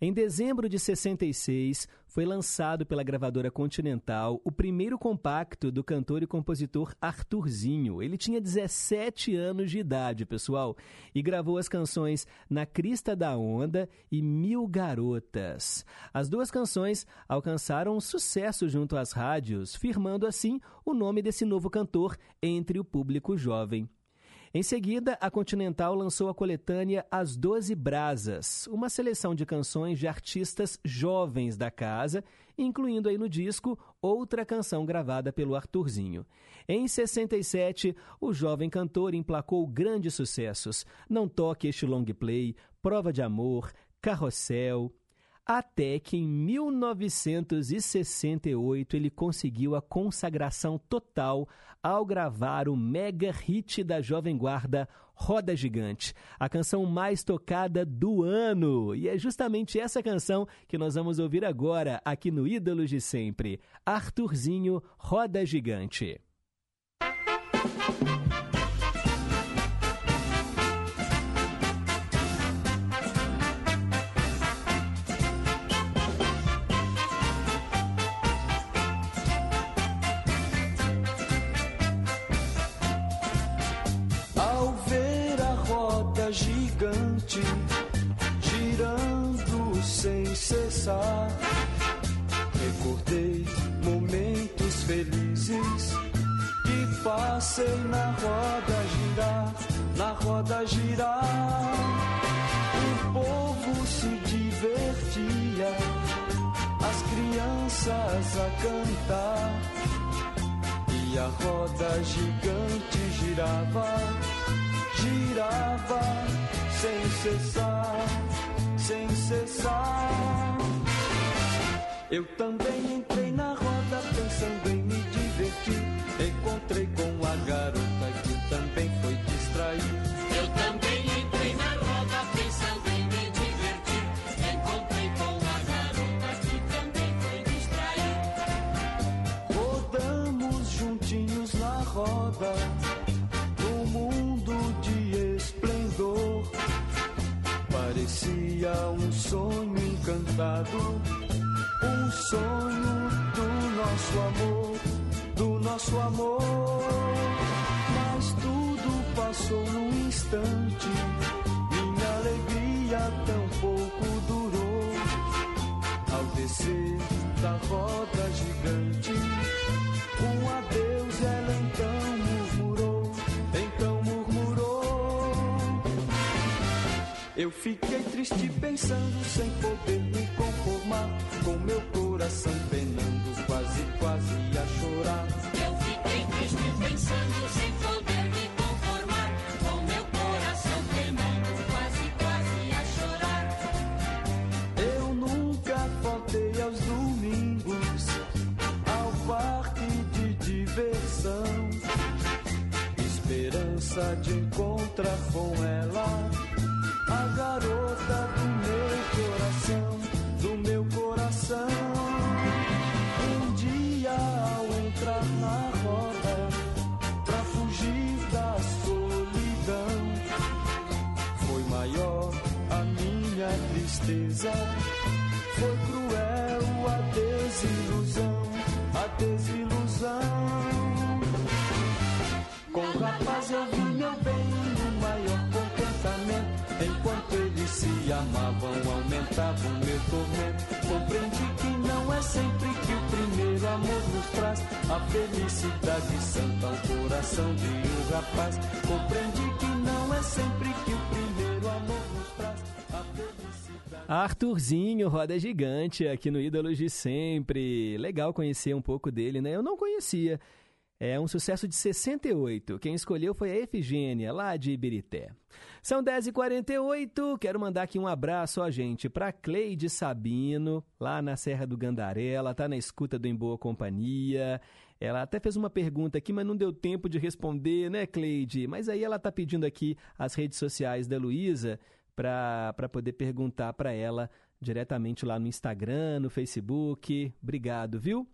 Em dezembro de 66, foi lançado pela gravadora Continental o primeiro compacto do cantor e compositor Arthurzinho. Ele tinha 17 anos de idade, pessoal, e gravou as canções Na Crista da Onda e Mil Garotas. As duas canções alcançaram um sucesso junto às rádios, firmando assim o nome desse novo cantor entre o público jovem. Em seguida, a Continental lançou a coletânea As Doze Brasas, uma seleção de canções de artistas jovens da casa, incluindo aí no disco outra canção gravada pelo Arthurzinho. Em 67, o jovem cantor emplacou grandes sucessos: Não Toque Este Long Play, Prova de Amor, Carrossel, até que em 1968 ele conseguiu a consagração total ao gravar o mega hit da Jovem Guarda Roda Gigante, a canção mais tocada do ano. E é justamente essa canção que nós vamos ouvir agora aqui no Ídolos de Sempre, Arthurzinho Roda Gigante. Passei na roda girar, na roda girar. O povo se divertia, as crianças a cantar. E a roda gigante girava, girava sem cessar, sem cessar. Eu também entrei na roda pensando em me divertir. Encontrei com lado. Um sonho do nosso amor, do nosso amor. Mas tudo passou num instante. Minha alegria tão pouco durou. Ao descer da roda gigante, um adeus ela então murmurou, então murmurou. Eu fiquei triste pensando sem poder me conformar com meu coração penando, quase quase a chorar. Eu fiquei triste pensando sem poder me conformar com meu coração penando, quase quase a chorar. Eu nunca faltei aos domingos ao parque de diversão. Esperança de encontrar com ela a garota aumentavam meu tormento. Compreendi que não é sempre que o primeiro amor nos traz a felicidade santa ao coração de um rapaz. Compreendi que não é sempre que o primeiro amor nos traz a felicidade. Arthurzinho, roda gigante, aqui no Ídolos de Sempre. Legal conhecer um pouco dele, né? Eu não conhecia. É um sucesso de 68. Quem escolheu foi a Efigênia, lá de Ibirité. São 10h48. Quero mandar aqui um abraço, ó, gente, para Cleide Sabino, lá na Serra do Gandaré. Ela tá na escuta do Em Boa Companhia. Ela até fez uma pergunta aqui, mas não deu tempo de responder, né, Cleide? Mas aí ela tá pedindo aqui as redes sociais da Luísa para poder perguntar para ela diretamente lá no Instagram, no Facebook. Obrigado, viu?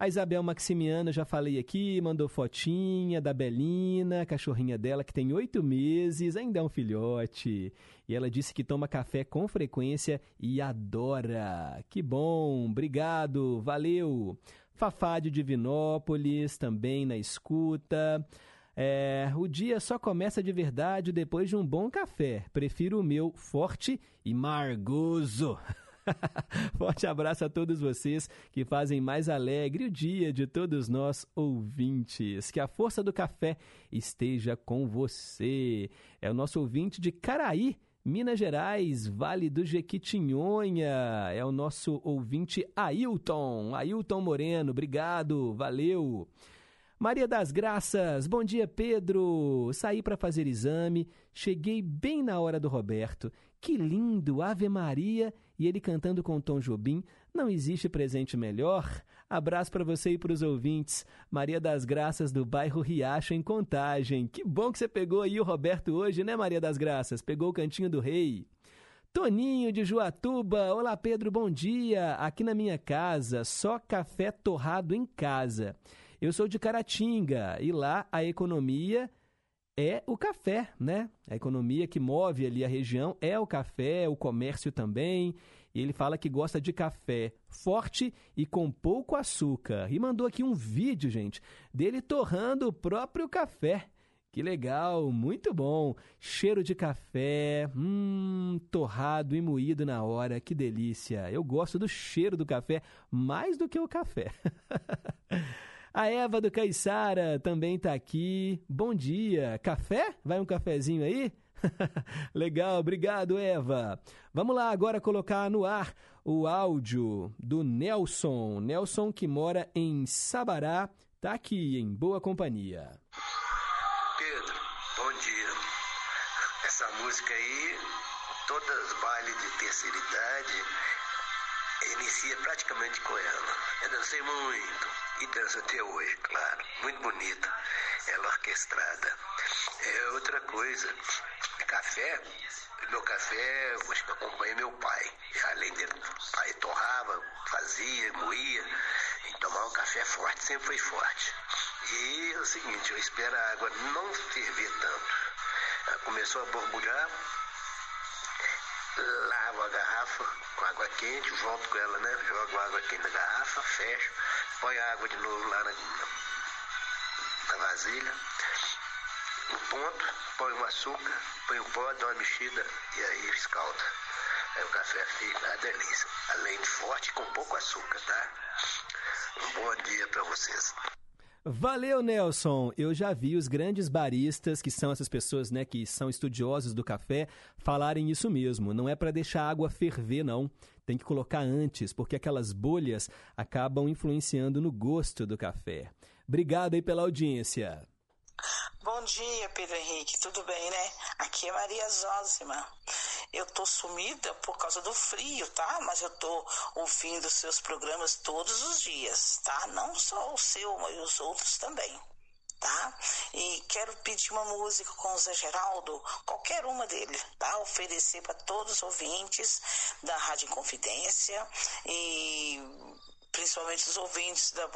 A Isabel Maximiano, já falei aqui, mandou fotinha da Belina, cachorrinha dela que tem oito meses, ainda é um filhote. E ela disse que toma café com frequência e adora. Que bom, obrigado, valeu. Fafá de Divinópolis, também na escuta. É, o dia só começa de verdade depois de um bom café. Prefiro o meu forte e margoso. Forte abraço a todos vocês que fazem mais alegre o dia de todos nós ouvintes. Que a força do café esteja com você. É o nosso ouvinte de Caraí, Minas Gerais, Vale do Jequitinhonha. É o nosso ouvinte Ailton. Ailton Moreno, obrigado, valeu. Maria das Graças, bom dia Pedro. Saí para fazer exame, cheguei bem na hora do Roberto. Que lindo, Ave Maria e ele cantando com Tom Jobim. Não existe presente melhor. Abraço para você e para os ouvintes. Maria das Graças do bairro Riacho em Contagem. Que bom que você pegou aí o Roberto hoje, né, Maria das Graças? Pegou o cantinho do rei. Toninho de Juatuba, olá Pedro, bom dia. Aqui na minha casa, só café torrado em casa. Eu sou de Caratinga e lá a economia é o café, né? A economia que move ali a região é o café, o comércio também. E ele fala que gosta de café forte e com pouco açúcar. E mandou aqui um vídeo, gente, dele torrando o próprio café. Que legal, muito bom. Cheiro de café, hum, torrado e moído na hora, que delícia. Eu gosto do cheiro do café mais do que o café. A Eva do Caiçara também está aqui. Bom dia. Café? Vai um cafezinho aí? Legal, obrigado, Eva. Vamos lá agora colocar no ar o áudio do Nelson. Nelson que mora em Sabará, tá aqui em boa companhia. Pedro, bom dia. Essa música aí, todas baile de terceira idade, inicia praticamente com ela. Eu dancei muito e danço até hoje, claro. Muito bonita. Ela orquestrada. É outra coisa. Café, meu café, eu acompanha meu pai. Além dele, o pai torrava, fazia, moía. E tomar um café forte, sempre foi forte. E é o seguinte, eu espero a água não ferver tanto. Ela começou a borbulhar, lavo a garrafa com água quente, volto com ela, né? Jogo água quente na garrafa, fecho, põe a água de novo lá na, na vasilha, um ponto, põe o açúcar, põe o pó, dá uma mexida e aí escalda. Aí o café fica uma delícia. Além de forte, com pouco açúcar, tá? Um bom dia para vocês. Valeu, Nelson. Eu já vi os grandes baristas, que são essas pessoas, né, que são estudiosos do café, falarem isso mesmo. Não é para deixar a água ferver, não. Tem que colocar antes, porque aquelas bolhas acabam influenciando no gosto do café. Obrigado aí pela audiência. Bom dia, Pedro Henrique. Tudo bem, né? Aqui é Maria Zózima. Eu tô sumida por causa do frio, tá? Mas eu tô ouvindo seus programas todos os dias, tá? Não só o seu, mas os outros também. Tá? E quero pedir uma música com o Zé Geraldo, qualquer uma dele, tá? Oferecer para todos os ouvintes da Rádio Inconfidência e principalmente os ouvintes da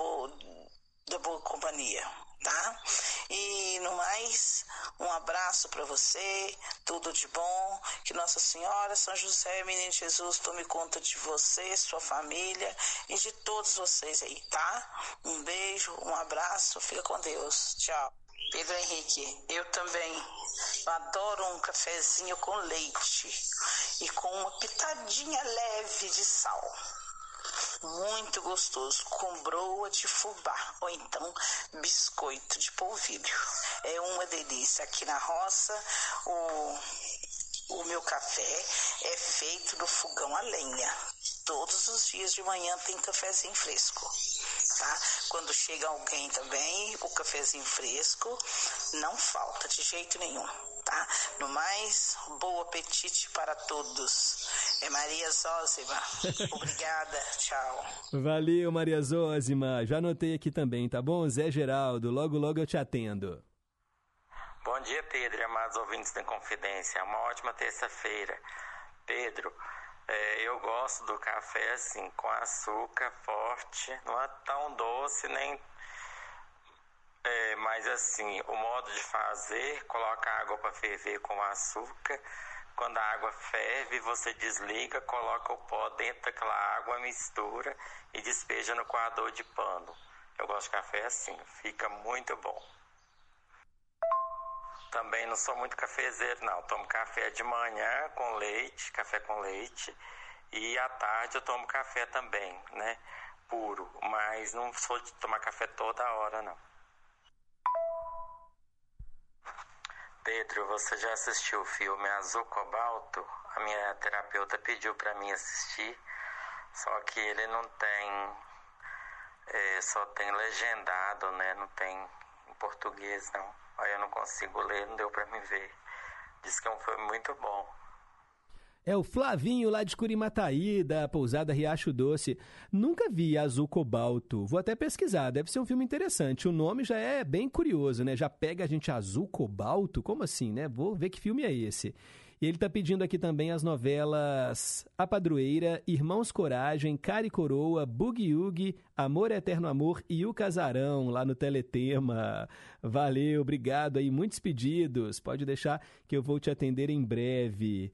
da boa Companhia tá? E no mais, um abraço para você, tudo de bom, que Nossa Senhora, São José, Menino Jesus, tome conta de você, sua família e de todos vocês aí, tá? Um beijo, um abraço, fica com Deus, tchau. Pedro Henrique, eu também adoro um cafezinho com leite e com uma pitadinha leve de sal muito gostoso, com broa de fubá ou então biscoito de polvilho. É uma delícia. Aqui na roça, o, o meu café é feito no fogão a lenha. Todos os dias de manhã tem cafezinho fresco. Tá? Quando chega alguém também, o cafezinho fresco não falta de jeito nenhum tá? No mais, bom apetite para todos. É Maria Zózima. Obrigada, tchau. Valeu, Maria Zózima. Já anotei aqui também, tá bom? Zé Geraldo, logo, logo eu te atendo. Bom dia, Pedro e amados ouvintes da Confidência. Uma ótima terça-feira. Pedro, é, eu gosto do café assim, com açúcar forte, não é tão doce nem é, mas assim, o modo de fazer, coloca a água para ferver com açúcar. Quando a água ferve, você desliga, coloca o pó dentro daquela água, mistura e despeja no coador de pano. Eu gosto de café assim, fica muito bom. Também não sou muito cafezeiro, não. Tomo café de manhã com leite, café com leite. E à tarde eu tomo café também, né? Puro. Mas não sou de tomar café toda hora, não. Pedro, você já assistiu o filme Azul Cobalto? A minha terapeuta pediu para mim assistir, só que ele não tem, é, só tem legendado, né? Não tem em português, não. Aí eu não consigo ler, não deu para me ver. Diz que é um filme muito bom. É o Flavinho lá de Curimataí, da pousada Riacho Doce. Nunca vi Azul Cobalto. Vou até pesquisar, deve ser um filme interessante. O nome já é bem curioso, né? Já pega a gente Azul Cobalto? Como assim, né? Vou ver que filme é esse. E ele está pedindo aqui também as novelas A Padroeira, Irmãos Coragem, Cari Coroa, Boogie Oogie, Amor Eterno Amor e O Casarão, lá no Teletema. Valeu, obrigado aí, muitos pedidos. Pode deixar que eu vou te atender em breve.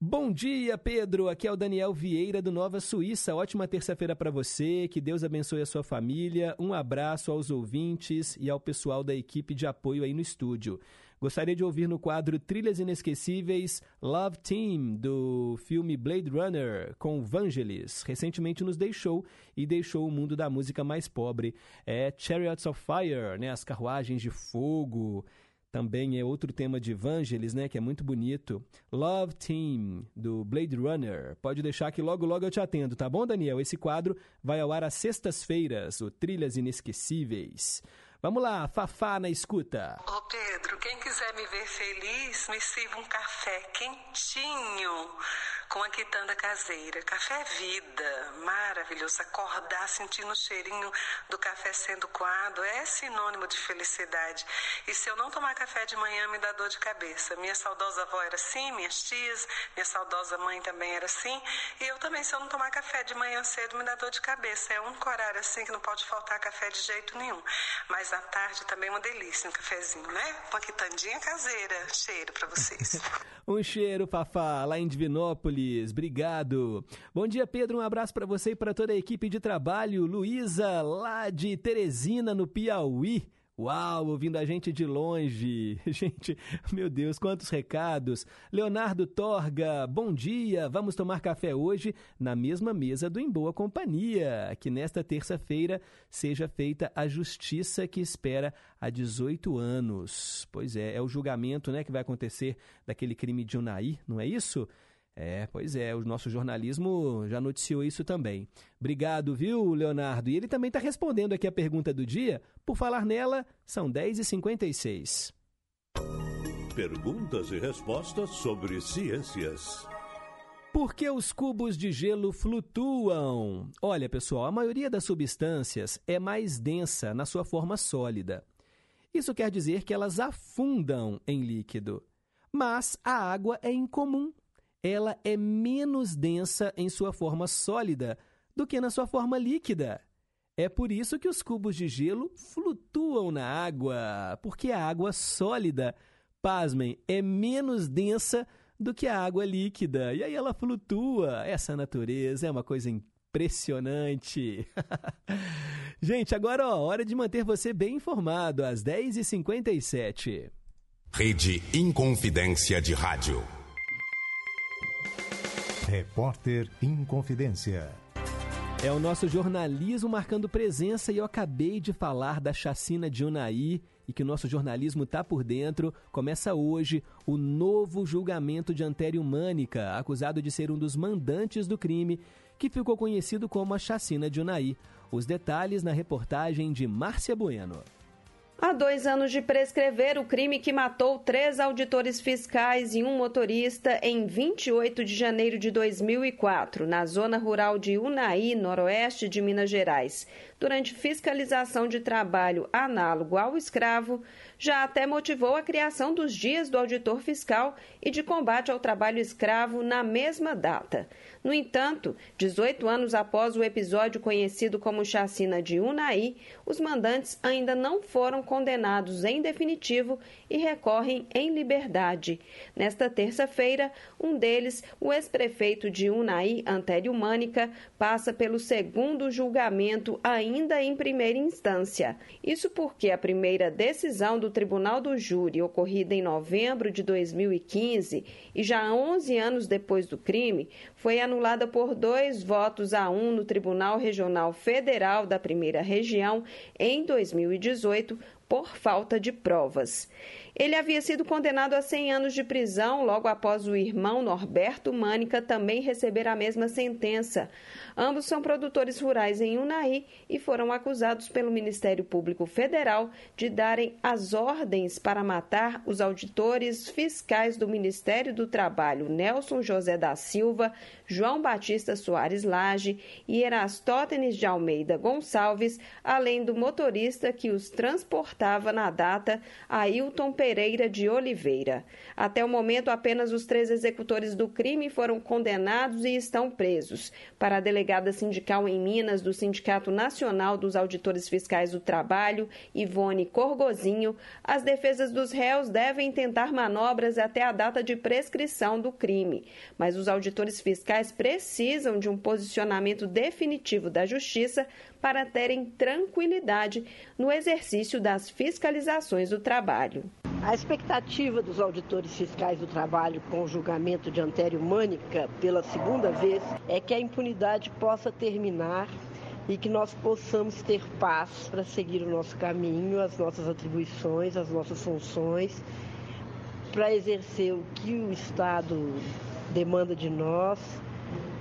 Bom dia, Pedro. Aqui é o Daniel Vieira do Nova Suíça. Ótima terça-feira para você. Que Deus abençoe a sua família. Um abraço aos ouvintes e ao pessoal da equipe de apoio aí no estúdio. Gostaria de ouvir no quadro Trilhas Inesquecíveis Love Team do filme Blade Runner com Vangelis. Recentemente nos deixou e deixou o mundo da música mais pobre. É Chariots of Fire, né? As carruagens de fogo também é outro tema de Vangelis, né, que é muito bonito. Love Team, do Blade Runner. Pode deixar que logo, logo eu te atendo, tá bom, Daniel? Esse quadro vai ao ar às sextas-feiras, o Trilhas Inesquecíveis. Vamos lá, Fafá na escuta. Ô Pedro, quem quiser me ver feliz, me sirva um café quentinho com a quitanda caseira. Café é vida, maravilhoso. Acordar sentindo o cheirinho do café sendo coado é sinônimo de felicidade. E se eu não tomar café de manhã, me dá dor de cabeça. Minha saudosa avó era assim, minhas tias, minha saudosa mãe também era assim. E eu também, se eu não tomar café de manhã cedo, me dá dor de cabeça. É único horário assim que não pode faltar café de jeito nenhum. Mas à tarde também é uma delícia, um cafezinho, né? Uma quitandinha caseira. Cheiro para vocês. um cheiro, Fafá, lá em Divinópolis. Obrigado. Bom dia, Pedro. Um abraço para você e para toda a equipe de trabalho. Luísa, lá de Teresina, no Piauí. Uau, ouvindo a gente de longe. Gente, meu Deus, quantos recados. Leonardo Torga, bom dia. Vamos tomar café hoje na mesma mesa do Em Boa Companhia. Que nesta terça-feira seja feita a justiça que espera há 18 anos. Pois é, é o julgamento né, que vai acontecer daquele crime de Unai, não é isso? É, pois é, o nosso jornalismo já noticiou isso também. Obrigado, viu, Leonardo? E ele também está respondendo aqui a pergunta do dia. Por falar nela, são 10h56. Perguntas e respostas sobre ciências. Por que os cubos de gelo flutuam? Olha, pessoal, a maioria das substâncias é mais densa na sua forma sólida. Isso quer dizer que elas afundam em líquido. Mas a água é incomum ela é menos densa em sua forma sólida do que na sua forma líquida. É por isso que os cubos de gelo flutuam na água, porque a água sólida, pasmem, é menos densa do que a água líquida. E aí ela flutua. Essa natureza é uma coisa impressionante. Gente, agora ó, hora de manter você bem informado às 10h57. Rede Inconfidência de Rádio. Repórter Inconfidência. É o nosso jornalismo marcando presença e eu acabei de falar da chacina de Unai e que o nosso jornalismo está por dentro. Começa hoje o novo julgamento de Antério Mânica, acusado de ser um dos mandantes do crime, que ficou conhecido como a chacina de Unai. Os detalhes na reportagem de Márcia Bueno. Há dois anos de prescrever o crime que matou três auditores fiscais e um motorista em 28 de janeiro de 2004, na zona rural de Unai, noroeste de Minas Gerais durante fiscalização de trabalho análogo ao escravo, já até motivou a criação dos dias do auditor fiscal e de combate ao trabalho escravo na mesma data. No entanto, 18 anos após o episódio conhecido como Chacina de Unai, os mandantes ainda não foram condenados em definitivo e recorrem em liberdade. Nesta terça-feira, um deles, o ex-prefeito de Unai, Antério Mânica, passa pelo segundo julgamento ainda em primeira instância. Isso porque a primeira decisão do Tribunal do Júri, ocorrida em novembro de 2015 e já 11 anos depois do crime, foi anulada por dois votos a um no Tribunal Regional Federal da Primeira Região em 2018 por falta de provas. Ele havia sido condenado a 100 anos de prisão logo após o irmão Norberto Mânica também receber a mesma sentença. Ambos são produtores rurais em Unai e foram acusados pelo Ministério Público Federal de darem as ordens para matar os auditores fiscais do Ministério do Trabalho Nelson José da Silva, João Batista Soares Lage e Erastótenes de Almeida Gonçalves, além do motorista que os transportava na data, Ailton Pereira de Oliveira. Até o momento, apenas os três executores do crime foram condenados e estão presos. Para a delegada sindical em Minas do Sindicato Nacional dos Auditores Fiscais do Trabalho, Ivone Corgozinho, as defesas dos réus devem tentar manobras até a data de prescrição do crime. Mas os auditores fiscais precisam de um posicionamento definitivo da Justiça para terem tranquilidade no exercício das fiscalizações do trabalho. A expectativa dos auditores fiscais do trabalho com o julgamento de Antério Mânica pela segunda vez é que a impunidade possa terminar e que nós possamos ter paz para seguir o nosso caminho, as nossas atribuições, as nossas funções, para exercer o que o Estado demanda de nós,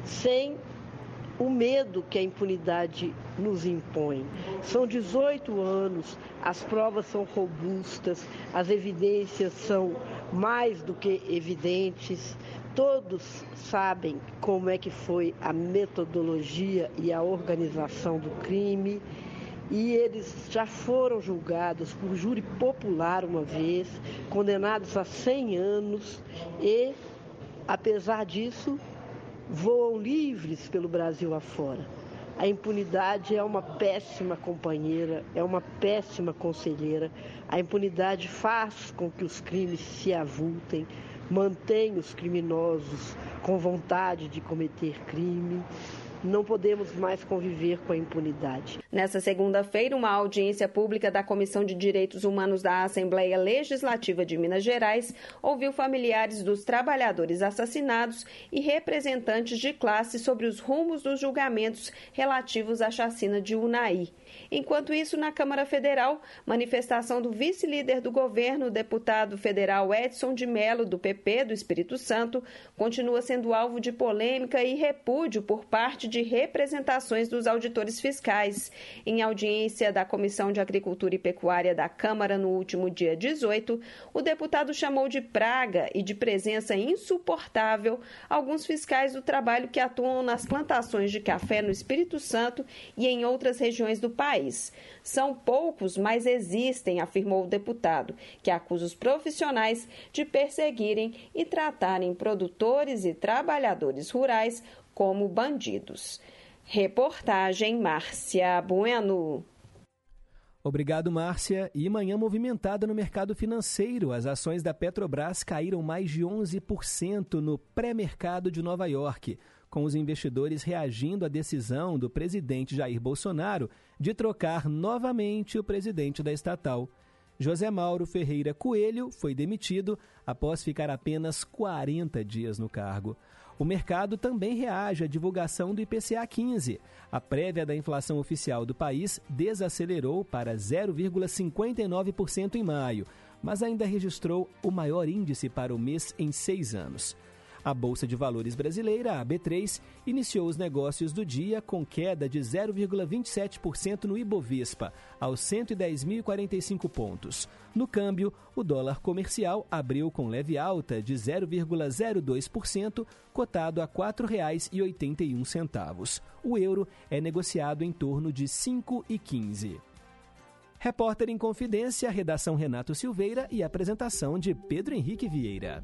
sem o medo que a impunidade nos impõe. São 18 anos, as provas são robustas, as evidências são mais do que evidentes. Todos sabem como é que foi a metodologia e a organização do crime e eles já foram julgados por júri popular uma vez, condenados a 100 anos e, apesar disso, voam livres pelo Brasil afora. A impunidade é uma péssima companheira, é uma péssima conselheira. A impunidade faz com que os crimes se avultem, mantém os criminosos com vontade de cometer crime não podemos mais conviver com a impunidade. Nessa segunda-feira, uma audiência pública da Comissão de Direitos Humanos da Assembleia Legislativa de Minas Gerais ouviu familiares dos trabalhadores assassinados e representantes de classe sobre os rumos dos julgamentos relativos à chacina de Unai. Enquanto isso, na Câmara Federal, manifestação do vice-líder do governo, deputado federal Edson de Mello, do PP do Espírito Santo, continua sendo alvo de polêmica e repúdio por parte de representações dos auditores fiscais. Em audiência da Comissão de Agricultura e Pecuária da Câmara no último dia 18, o deputado chamou de praga e de presença insuportável alguns fiscais do trabalho que atuam nas plantações de café no Espírito Santo e em outras regiões do país. São poucos, mas existem, afirmou o deputado, que acusa os profissionais de perseguirem e tratarem produtores e trabalhadores rurais como bandidos. Reportagem Márcia Bueno. Obrigado, Márcia. E manhã movimentada no mercado financeiro. As ações da Petrobras caíram mais de 11% no pré-mercado de Nova York com os investidores reagindo à decisão do presidente Jair Bolsonaro de trocar novamente o presidente da estatal. José Mauro Ferreira Coelho foi demitido após ficar apenas 40 dias no cargo. O mercado também reage à divulgação do IPCA 15. A prévia da inflação oficial do país desacelerou para 0,59% em maio, mas ainda registrou o maior índice para o mês em seis anos. A Bolsa de Valores brasileira, a B3, iniciou os negócios do dia com queda de 0,27% no Ibovespa, aos 110.045 pontos. No câmbio, o dólar comercial abriu com leve alta de 0,02%, cotado a R$ 4,81. O euro é negociado em torno de R$ 5,15. Repórter em Confidência, redação Renato Silveira e apresentação de Pedro Henrique Vieira.